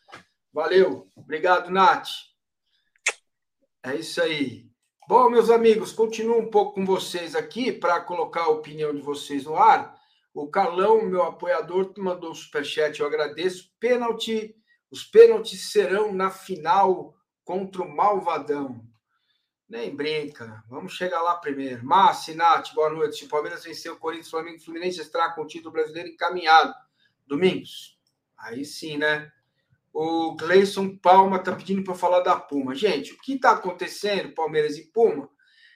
B: Valeu. Obrigado, Nath. É isso aí. Bom, meus amigos, continuo um pouco com vocês aqui para colocar a opinião de vocês no ar. O Carlão, meu apoiador, mandou um superchat, eu agradeço. Pênalti, os pênaltis serão na final contra o Malvadão. Nem brinca. Vamos chegar lá primeiro. Márcio, Nath, boa noite. Se o Palmeiras venceu o Corinthians, Flamengo e Fluminense, estará com o título brasileiro encaminhado. Domingos. Aí sim, né? O Gleison Palma está pedindo para falar da Puma. Gente, o que está acontecendo, Palmeiras e Puma,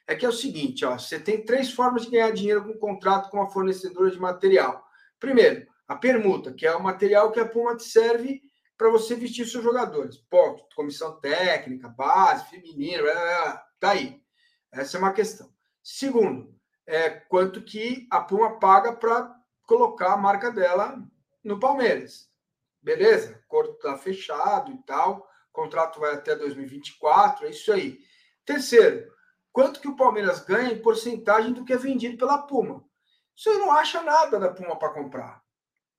B: é que é o seguinte: ó, você tem três formas de ganhar dinheiro com um contrato com a fornecedora de material. Primeiro, a permuta, que é o material que a Puma te serve para você vestir seus jogadores. Ponto. Comissão técnica, base, feminino, tá aí. Essa é uma questão. Segundo, é quanto que a Puma paga para colocar a marca dela no Palmeiras. Beleza? O corpo está fechado e tal. O contrato vai até 2024, é isso aí. Terceiro, quanto que o Palmeiras ganha em porcentagem do que é vendido pela Puma? Você não acha nada da Puma para comprar.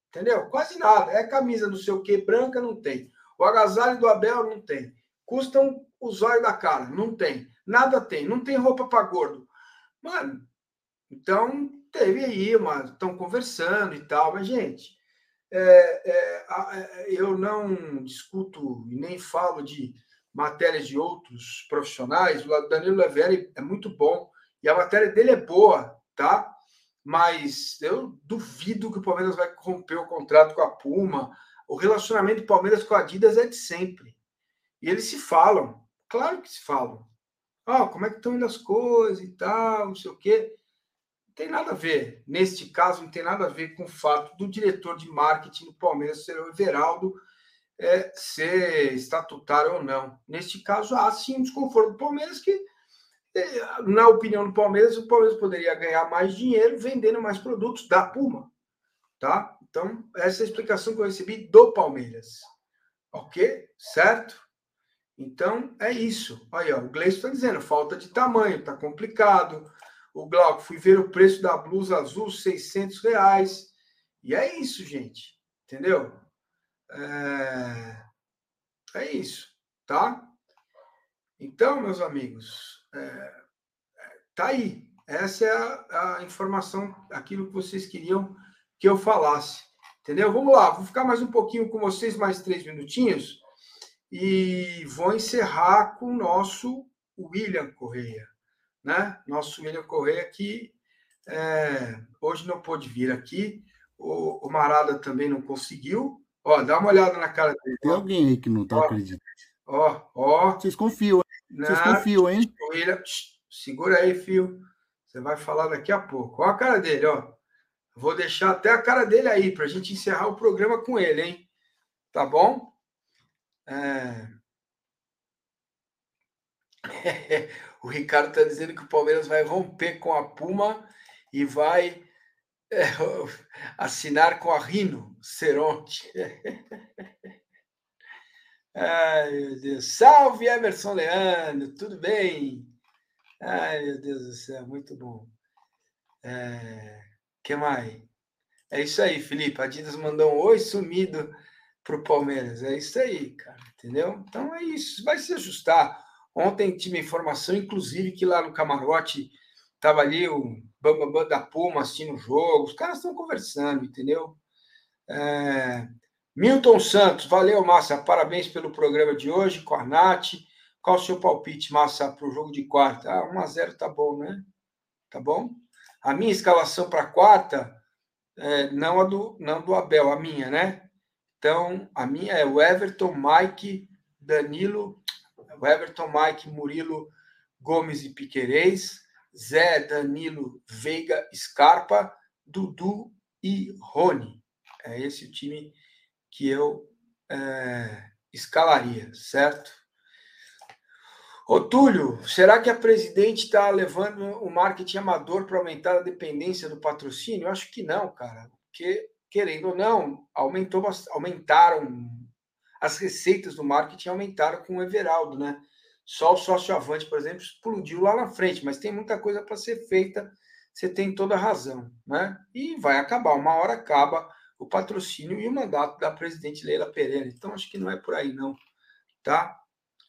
B: Entendeu? Quase nada. É camisa não sei o que, branca não tem. O agasalho do Abel não tem. Custam os olhos da cara, não tem. Nada tem. Não tem roupa para gordo. Mano, então teve aí, mas estão conversando e tal. Mas, gente, é, é, é, eu não discuto e nem falo de matérias de outros profissionais. O Danilo Leveri é muito bom e a matéria dele é boa, tá? mas eu duvido que o Palmeiras vai romper o contrato com a Puma. O relacionamento do Palmeiras com a Adidas é de sempre. E eles se falam, claro que se falam. Ah, como é que estão indo as coisas e tal, não sei o quê. Não tem nada a ver. Neste caso, não tem nada a ver com o fato do diretor de marketing do Palmeiras ser o Everaldo é, ser estatutário ou não. Neste caso, há sim um desconforto do Palmeiras que na opinião do Palmeiras, o Palmeiras poderia ganhar mais dinheiro vendendo mais produtos da Puma. Tá? Então, essa é a explicação que eu recebi do Palmeiras. Ok? Certo? Então, é isso. Aí, ó, o Gleison está dizendo, falta de tamanho, tá complicado. O Glauco, fui ver o preço da blusa azul, 600 reais. E é isso, gente. Entendeu? É, é isso, tá? Então, meus amigos, é, tá aí. Essa é a, a, informação, aquilo que vocês queriam que eu falasse. Entendeu? Vamos lá, vou ficar mais um pouquinho com vocês, mais três minutinhos, e vou encerrar com o nosso William Correia. Né? Nosso William Correia que é, hoje não pôde vir aqui, o, o, Marada também não conseguiu. Ó, dá uma olhada na cara dele.
E: Tem alguém aí que não está acreditando.
B: Ó, ó.
E: Vocês confiam, vocês confiam, hein?
B: William, segura aí, fio. Você vai falar daqui a pouco. Olha a cara dele, ó. Vou deixar até a cara dele aí para a gente encerrar o programa com ele, hein? Tá bom? É... o Ricardo está dizendo que o Palmeiras vai romper com a Puma e vai é, assinar com a Rino Ceronte. Ai, meu Deus. Salve, Emerson Leandro, tudo bem? Ai, meu Deus do céu, muito bom. É... que mais? É isso aí, Felipe. A Adidas mandou um oi sumido para o Palmeiras. É isso aí, cara, entendeu? Então é isso, vai se ajustar. Ontem tive informação, inclusive, que lá no camarote estava ali o Bambam da Puma assistindo o jogo. Os caras estão conversando, entendeu? É... Milton Santos, valeu, Massa. Parabéns pelo programa de hoje com a Nath. Qual o seu palpite, Massa, para o jogo de quarta? Ah, 1x0 tá bom, né? Tá bom? A minha escalação para quarta, é, não a do, não do Abel, a minha, né? Então, a minha é o Everton, Mike, Danilo, o Everton, Mike, Murilo, Gomes e Piquerez, Zé, Danilo, Veiga, Scarpa, Dudu e Rony. É esse o time que eu é, escalaria, certo? Ô, Túlio, será que a presidente está levando o marketing amador para aumentar a dependência do patrocínio? Eu acho que não, cara. Porque, querendo ou não, aumentou, aumentaram as receitas do marketing aumentaram com o Everaldo, né? Só o sócio avante, por exemplo, explodiu lá na frente, mas tem muita coisa para ser feita, você tem toda a razão, né? E vai acabar, uma hora acaba o patrocínio e o mandato da presidente Leila Pereira. Então, acho que não é por aí, não. Tá?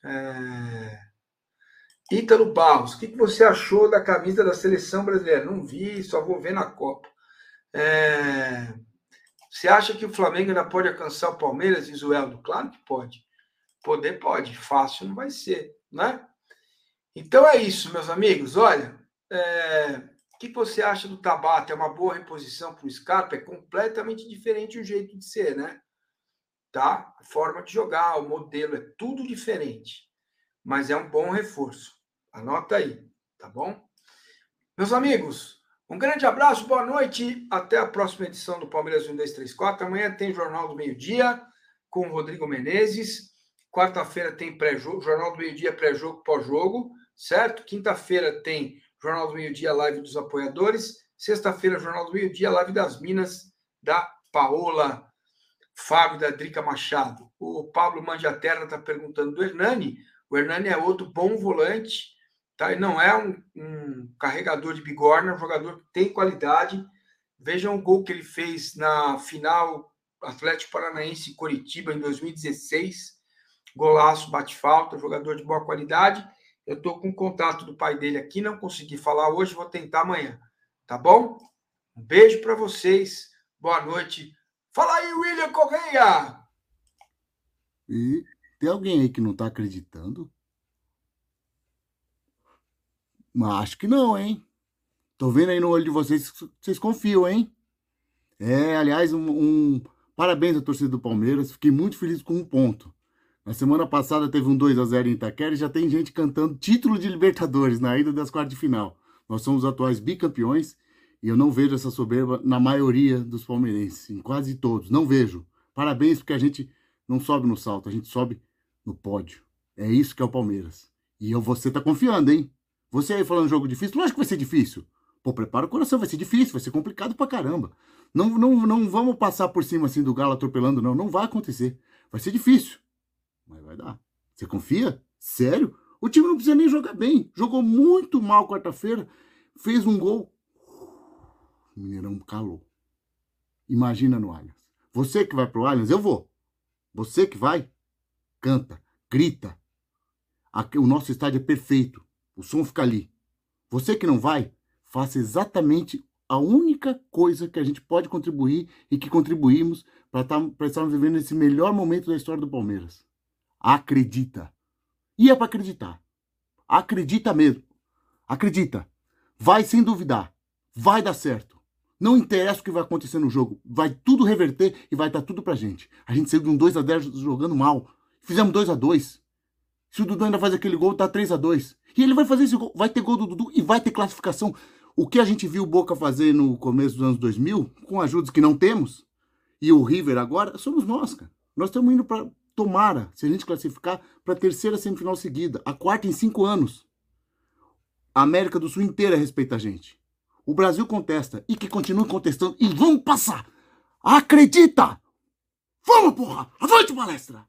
B: É... Ítalo Barros, o que você achou da camisa da seleção brasileira? Não vi, só vou ver na Copa. É... Você acha que o Flamengo ainda pode alcançar o Palmeiras, diz o Eldo? Claro que pode. Poder pode, fácil não vai ser, né? Então é isso, meus amigos. Olha, é... o que você acha do Tabata? É uma boa reposição para o Scarpa? É completamente diferente o jeito de ser, né? Tá? A forma de jogar, o modelo, é tudo diferente. Mas é um bom reforço. Anota aí, tá bom? Meus amigos, um grande abraço, boa noite. Até a próxima edição do Palmeiras 1234. Amanhã tem Jornal do Meio-Dia com o Rodrigo Menezes. Quarta-feira tem pré-jogo, Jornal do Meio-Dia, pré-jogo, pós-jogo, certo? Quinta-feira tem Jornal do Meio-Dia, live dos apoiadores. Sexta-feira, Jornal do Meio-Dia, live das Minas, da Paola Fábio, da Drica Machado. O Pablo Mandiaterra está perguntando do Hernani. O Hernani é outro bom volante Tá? Ele não é um, um carregador de bigorna, é um jogador que tem qualidade. Vejam o gol que ele fez na final Atlético Paranaense Coritiba em 2016. Golaço, bate falta, jogador de boa qualidade. Eu estou com o contato do pai dele aqui, não consegui falar hoje, vou tentar amanhã. Tá bom? Um beijo para vocês. Boa noite. Fala aí, William Correia!
E: E tem alguém aí que não está acreditando? Mas acho que não, hein? Tô vendo aí no olho de vocês que vocês confiam, hein? É, aliás, um, um, parabéns à torcida do Palmeiras. Fiquei muito feliz com um ponto. Na semana passada teve um 2 a 0 em Itaquera e já tem gente cantando título de Libertadores na ida das quartas de final. Nós somos os atuais bicampeões e eu não vejo essa soberba na maioria dos palmeirenses, em quase todos. Não vejo. Parabéns porque a gente não sobe no salto, a gente sobe no pódio. É isso que é o Palmeiras. E eu, você tá confiando, hein? Você aí falando jogo difícil, lógico que vai ser difícil. Pô, prepara o coração, vai ser difícil, vai ser complicado pra caramba. Não, não, não vamos passar por cima assim do Galo atropelando, não. Não vai acontecer. Vai ser difícil. Mas vai dar. Você confia? Sério? O time não precisa nem jogar bem. Jogou muito mal quarta-feira. Fez um gol. O Mineirão calou. Imagina no Allianz. Você que vai pro Allianz, eu vou. Você que vai, canta, grita. O nosso estádio é perfeito. O som fica ali. Você que não vai, faça exatamente a única coisa que a gente pode contribuir e que contribuímos para tá, estarmos vivendo esse melhor momento da história do Palmeiras. Acredita. E é para acreditar. Acredita mesmo. Acredita. Vai sem duvidar. Vai dar certo. Não interessa o que vai acontecer no jogo. Vai tudo reverter e vai dar tudo pra gente. A gente saiu de um 2 a 10 jogando mal. Fizemos 2 a 2 Se o Dudu ainda faz aquele gol, tá 3 a 2 e ele vai fazer esse gol, vai ter gol do Dudu e vai ter classificação. O que a gente viu o Boca fazer no começo dos anos 2000, com ajudas que não temos, e o River agora, somos nós, cara. Nós estamos indo para, tomara, se a gente classificar, para a terceira semifinal seguida, a quarta em cinco anos. A América do Sul inteira respeita a gente. O Brasil contesta e que continue contestando e vamos passar. Acredita! Vamos, porra! Avante, palestra!